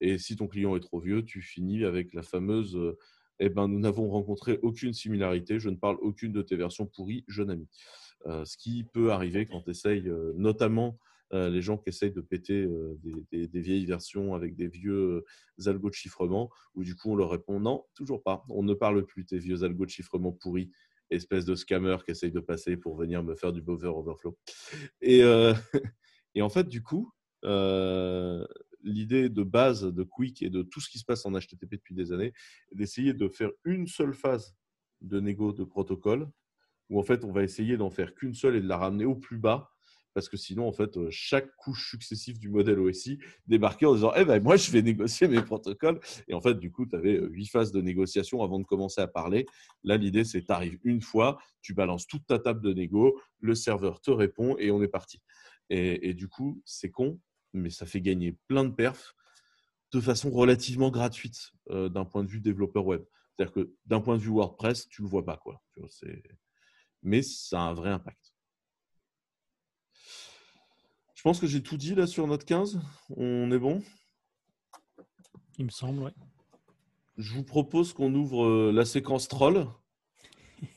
[SPEAKER 1] Et si ton client est trop vieux, tu finis avec la fameuse, euh, eh ben, nous n'avons rencontré aucune similarité, je ne parle aucune de tes versions pourries, jeune ami. Euh, ce qui peut arriver quand tu essayes, euh, notamment les gens qui essayent de péter des, vieilles versions avec des vieux algos de chiffrement, où du coup on leur répond non, toujours pas, on ne parle plus tes vieux algos de chiffrement pourris, espèce de scammer qui essaye de passer pour venir me faire du buffer overflow. Et, euh, et en fait, du coup, euh, l'idée de base de Quick et de tout ce qui se passe en HTTP depuis des années, d'essayer de faire une seule phase de négo de protocole, où en fait, on va essayer d'en faire qu'une seule et de la ramener au plus bas parce que sinon, en fait, euh, chaque couche successive du modèle OSI débarquait en disant Eh ben, moi, je vais négocier mes protocoles. Et en fait, du coup, tu avais euh, huit phases de négociation avant de commencer à parler. Là, l'idée, c'est tu arrives une fois, tu balances toute ta table de négo, le serveur te répond et on est parti. Et, du coup, c'est con, mais ça fait gagner plein de perfs de façon relativement gratuite euh, d'un point de vue développeur web. C'est-à-dire que d'un point de vue WordPress, tu ne le vois pas. Quoi. Mais ça a un vrai impact. Je pense que j'ai tout dit là sur Note 15. On est bon?
[SPEAKER 4] Il me semble, oui.
[SPEAKER 1] Je vous propose qu'on ouvre euh, la séquence troll.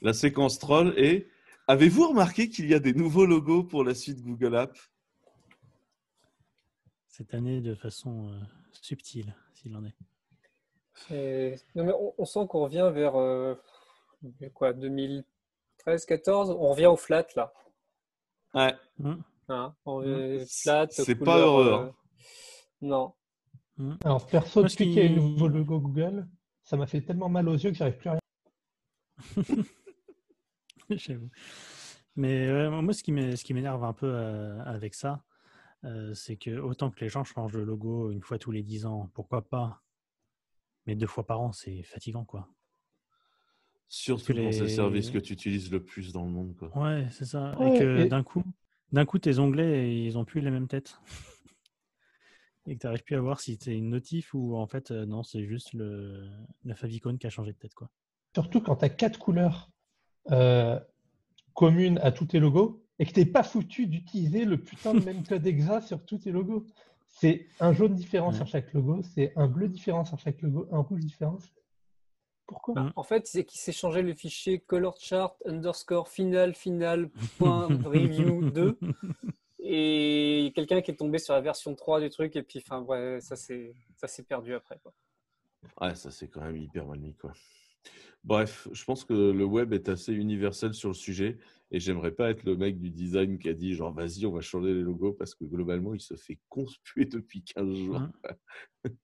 [SPEAKER 1] La séquence troll et avez-vous remarqué qu'il y a des nouveaux logos pour la suite Google Apps
[SPEAKER 4] Cette année de façon euh, subtile, s'il en
[SPEAKER 2] est. on, sent qu'on revient vers euh, quoi 2013-14 On revient au flat là.
[SPEAKER 1] Ouais.
[SPEAKER 2] Mmh. Hein,
[SPEAKER 1] mmh. C'est pas heureux. Hein. Euh,
[SPEAKER 2] non.
[SPEAKER 3] Mmh. Alors, perso, depuis qu'il y a un nouveau logo Google, ça m'a fait tellement mal aux yeux que j'arrive plus à
[SPEAKER 4] rien. Mais moi, ce qui m'énerve un peu euh, avec ça, euh, c'est que autant que les gens changent de logo une fois tous les 10 ans, pourquoi pas? Mais deux fois par an, c'est fatigant, quoi.
[SPEAKER 1] Surtout
[SPEAKER 4] que
[SPEAKER 1] quand c'est le
[SPEAKER 4] les-
[SPEAKER 1] service que tu utilises le plus dans le monde. Quoi.
[SPEAKER 4] Ouais, c'est ça.
[SPEAKER 3] Ouais,
[SPEAKER 4] et que
[SPEAKER 3] et-
[SPEAKER 4] d'un coup, d'un coup, tes onglets, ils ont plus les mêmes têtes. et que tu n'arrives plus à voir si c'est une notif ou en fait, euh, non, c'est juste le, la favicon qui a changé de tête. Quoi.
[SPEAKER 3] Surtout quand tu as quatre couleurs euh, communes à tous tes logos et que tu n'es pas foutu d'utiliser le putain de même code exa sur tous tes logos. C'est un jaune différent
[SPEAKER 4] Ouais.
[SPEAKER 3] sur chaque logo, c'est un bleu différent sur chaque logo, un rouge différent. Pourquoi
[SPEAKER 4] Mm.
[SPEAKER 2] En fait, c'est qu'il s'est changé le fichier color chart underscore final final point review 2 et quelqu'un qui est tombé sur la version 3 du truc et puis enfin ouais, ça c'est ça s'est perdu après quoi.
[SPEAKER 1] Ouais, ça c'est quand même hyper mal mis. Quoi. Bref, je pense que le web est assez universel sur le sujet et j'aimerais pas être le mec du design qui a dit genre vas-y, on va changer les logos parce que globalement il se fait conspuer depuis 15 jours.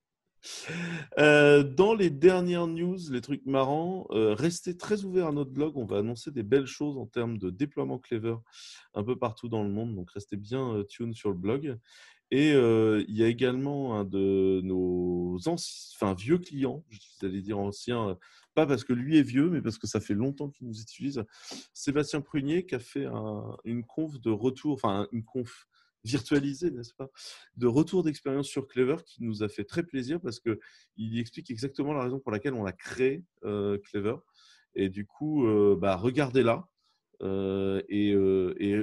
[SPEAKER 1] Euh, dans les dernières news, les trucs marrants, euh, restez très ouverts à notre blog. On va annoncer des belles choses en termes de déploiement Clever un peu partout dans le monde. Donc restez bien euh, sur le blog. Et euh, il y a également un de nos anci- enfin, vieux clients, j'allais dire ancien, pas parce que lui est vieux, mais parce que ça fait longtemps qu'il nous utilise, Sébastien Prunier, qui a fait un- une conf de retour, enfin une conf virtualisée, n'est-ce pas, de retour d'expérience sur Clever qui nous a fait très plaisir parce qu'il explique exactement la raison pour laquelle on a créé euh, Clever. Et du coup, euh, bah, regardez-la euh, et,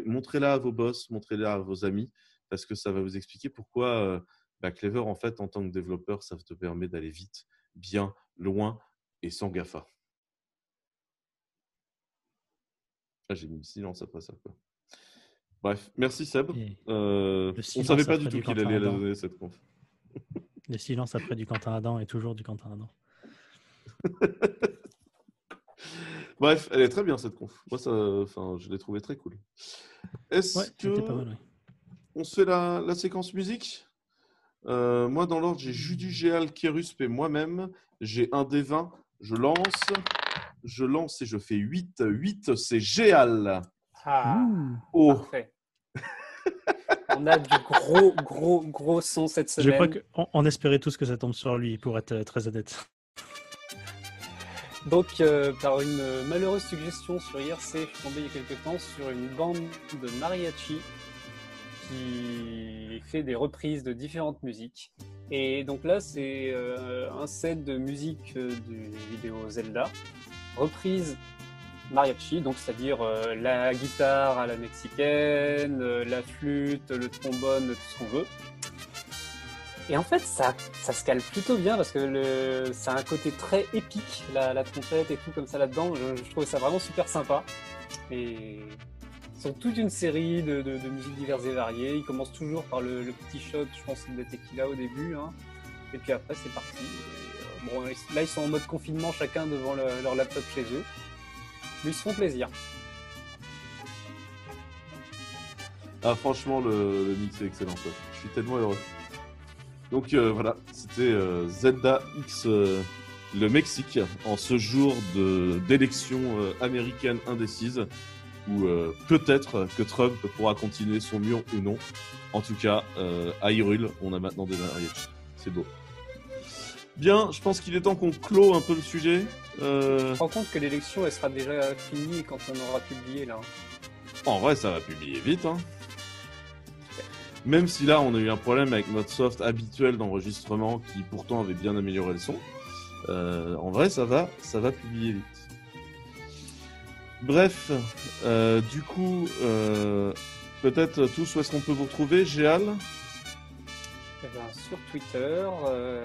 [SPEAKER 1] montrez-la à vos boss, montrez-la à vos amis parce que ça va vous expliquer pourquoi bah, Clever, en fait, en tant que développeur, ça te permet d'aller vite, bien, loin et sans GAFA. Ah, J'ai mis le silence après ça. Quoi. Bref, merci Seb. Euh, on
[SPEAKER 4] silence
[SPEAKER 1] savait pas du tout qu'il allait la donner cette conf.
[SPEAKER 4] le silence après du Quentin Adam est toujours du Quentin Adam.
[SPEAKER 1] Bref, elle est très bien cette conf. Moi, ça, enfin, je l'ai trouvée très cool. Est-ce
[SPEAKER 4] Ouais,
[SPEAKER 1] que
[SPEAKER 4] pas mal. ouais.
[SPEAKER 1] on se fait la, la séquence musique? Euh, Moi, dans l'ordre, j'ai Judu, Géal, Kérusp et moi-même. J'ai un des 20. Je lance. Je lance et je fais 8. 8, c'est Géal.
[SPEAKER 2] Ah.
[SPEAKER 1] Oh,
[SPEAKER 2] parfait. On a du gros gros gros son cette
[SPEAKER 4] Je
[SPEAKER 2] semaine.
[SPEAKER 4] crois qu'on on espérait tous que ça tombe sur lui, pour être euh, très honnête.
[SPEAKER 2] Donc, euh, par une euh, malheureuse suggestion sur IRC, je suis tombé il y a quelques temps sur une bande de mariachi qui fait des reprises de différentes musiques. Et donc là, c'est euh, un set de musique euh, du vidéo Zelda, reprise mariachi, donc c'est-à-dire euh, la guitare à la mexicaine, euh, la flûte, le trombone, tout ce qu'on veut. Et en fait, ça, ça se cale plutôt bien parce que le, ça a un côté très épique, la, trompette et tout comme ça là-dedans. Je, je trouvais ça vraiment super sympa. Et sont toute une série de, musiques diverses et variées. Ils commencent toujours par le, petit shot, je pense, de Tequila au début. hein. Et puis après, c'est parti. Là, ils sont en mode confinement, chacun devant le- leur laptop chez eux. Ils se font plaisir.
[SPEAKER 1] ah, franchement, le, mix est excellent. Je suis tellement heureux. Donc euh, voilà, c'était euh, Zelda X, euh, le Mexique, en ce jour de- d'élection euh, américaine indécise, où peut-être que Trump pourra continuer son mur ou non. En tout cas, à Hyrule, on a maintenant des mariachis. C'est beau. Bien, je pense qu'il est temps qu'on clôt un peu le sujet. Euh,
[SPEAKER 2] Je me rends compte que l'élection, elle sera déjà finie quand on aura publié là.
[SPEAKER 1] En vrai, ça va publier vite. hein. Même si là, on a eu un problème avec notre soft habituel d'enregistrement qui pourtant avait bien amélioré le son. Euh, en vrai, ça va, ça va publier vite. Bref, euh, du coup, euh, peut-être tous où est-ce qu'on peut vous retrouver, Géal?
[SPEAKER 2] Eh ben, sur Twitter, euh,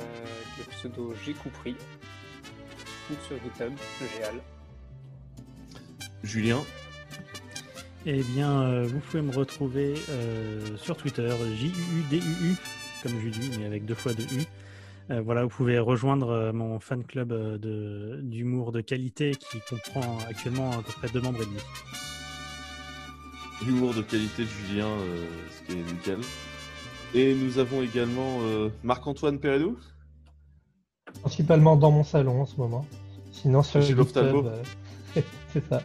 [SPEAKER 2] le pseudo J'ai compris. Ou sur GitHub, Géal.
[SPEAKER 1] Julien
[SPEAKER 4] Eh bien, euh, vous pouvez me retrouver euh, sur Twitter, J-U-U-D-U-U, comme Judu, mais avec deux fois de U. Euh, voilà, vous pouvez rejoindre euh, mon fan club de- d'humour de, qualité qui comprend actuellement à peu près deux membres et demi.
[SPEAKER 1] L'humour de qualité de Julien, euh, ce qui est nickel. Et nous avons également euh, Marc-Antoine Perelou.
[SPEAKER 3] Principalement dans mon salon en ce moment. Sinon sur
[SPEAKER 1] Chez
[SPEAKER 3] GitHub,
[SPEAKER 1] l'ophtalmo.
[SPEAKER 3] euh, c'est ça,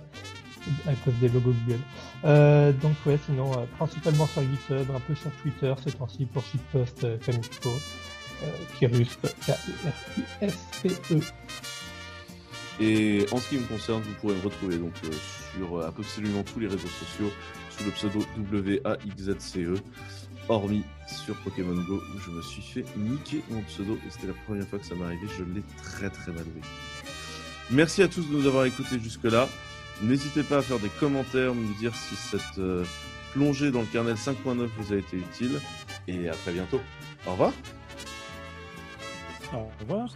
[SPEAKER 3] à cause des logos Google. Euh, donc ouais, sinon euh, principalement sur GitHub, un peu sur Twitter ces temps-ci pour shitpost comme il faut. Kirusp, K-I-R-U-S-P-E.
[SPEAKER 1] Et en ce qui me concerne, vous pourrez me retrouver donc sur absolument tous les réseaux sociaux sous le pseudo WAXZCE, hormis sur Pokémon Go où je me suis fait niquer mon pseudo et c'était la première fois que ça arrivé. Je l'ai très très mal vécu. Merci à tous de nous avoir écoutés jusque-là. N'hésitez pas à faire des commentaires, me dire si cette euh, plongée dans le kernel 5.9 vous a été utile. Et à très bientôt. Au revoir.
[SPEAKER 4] Au revoir.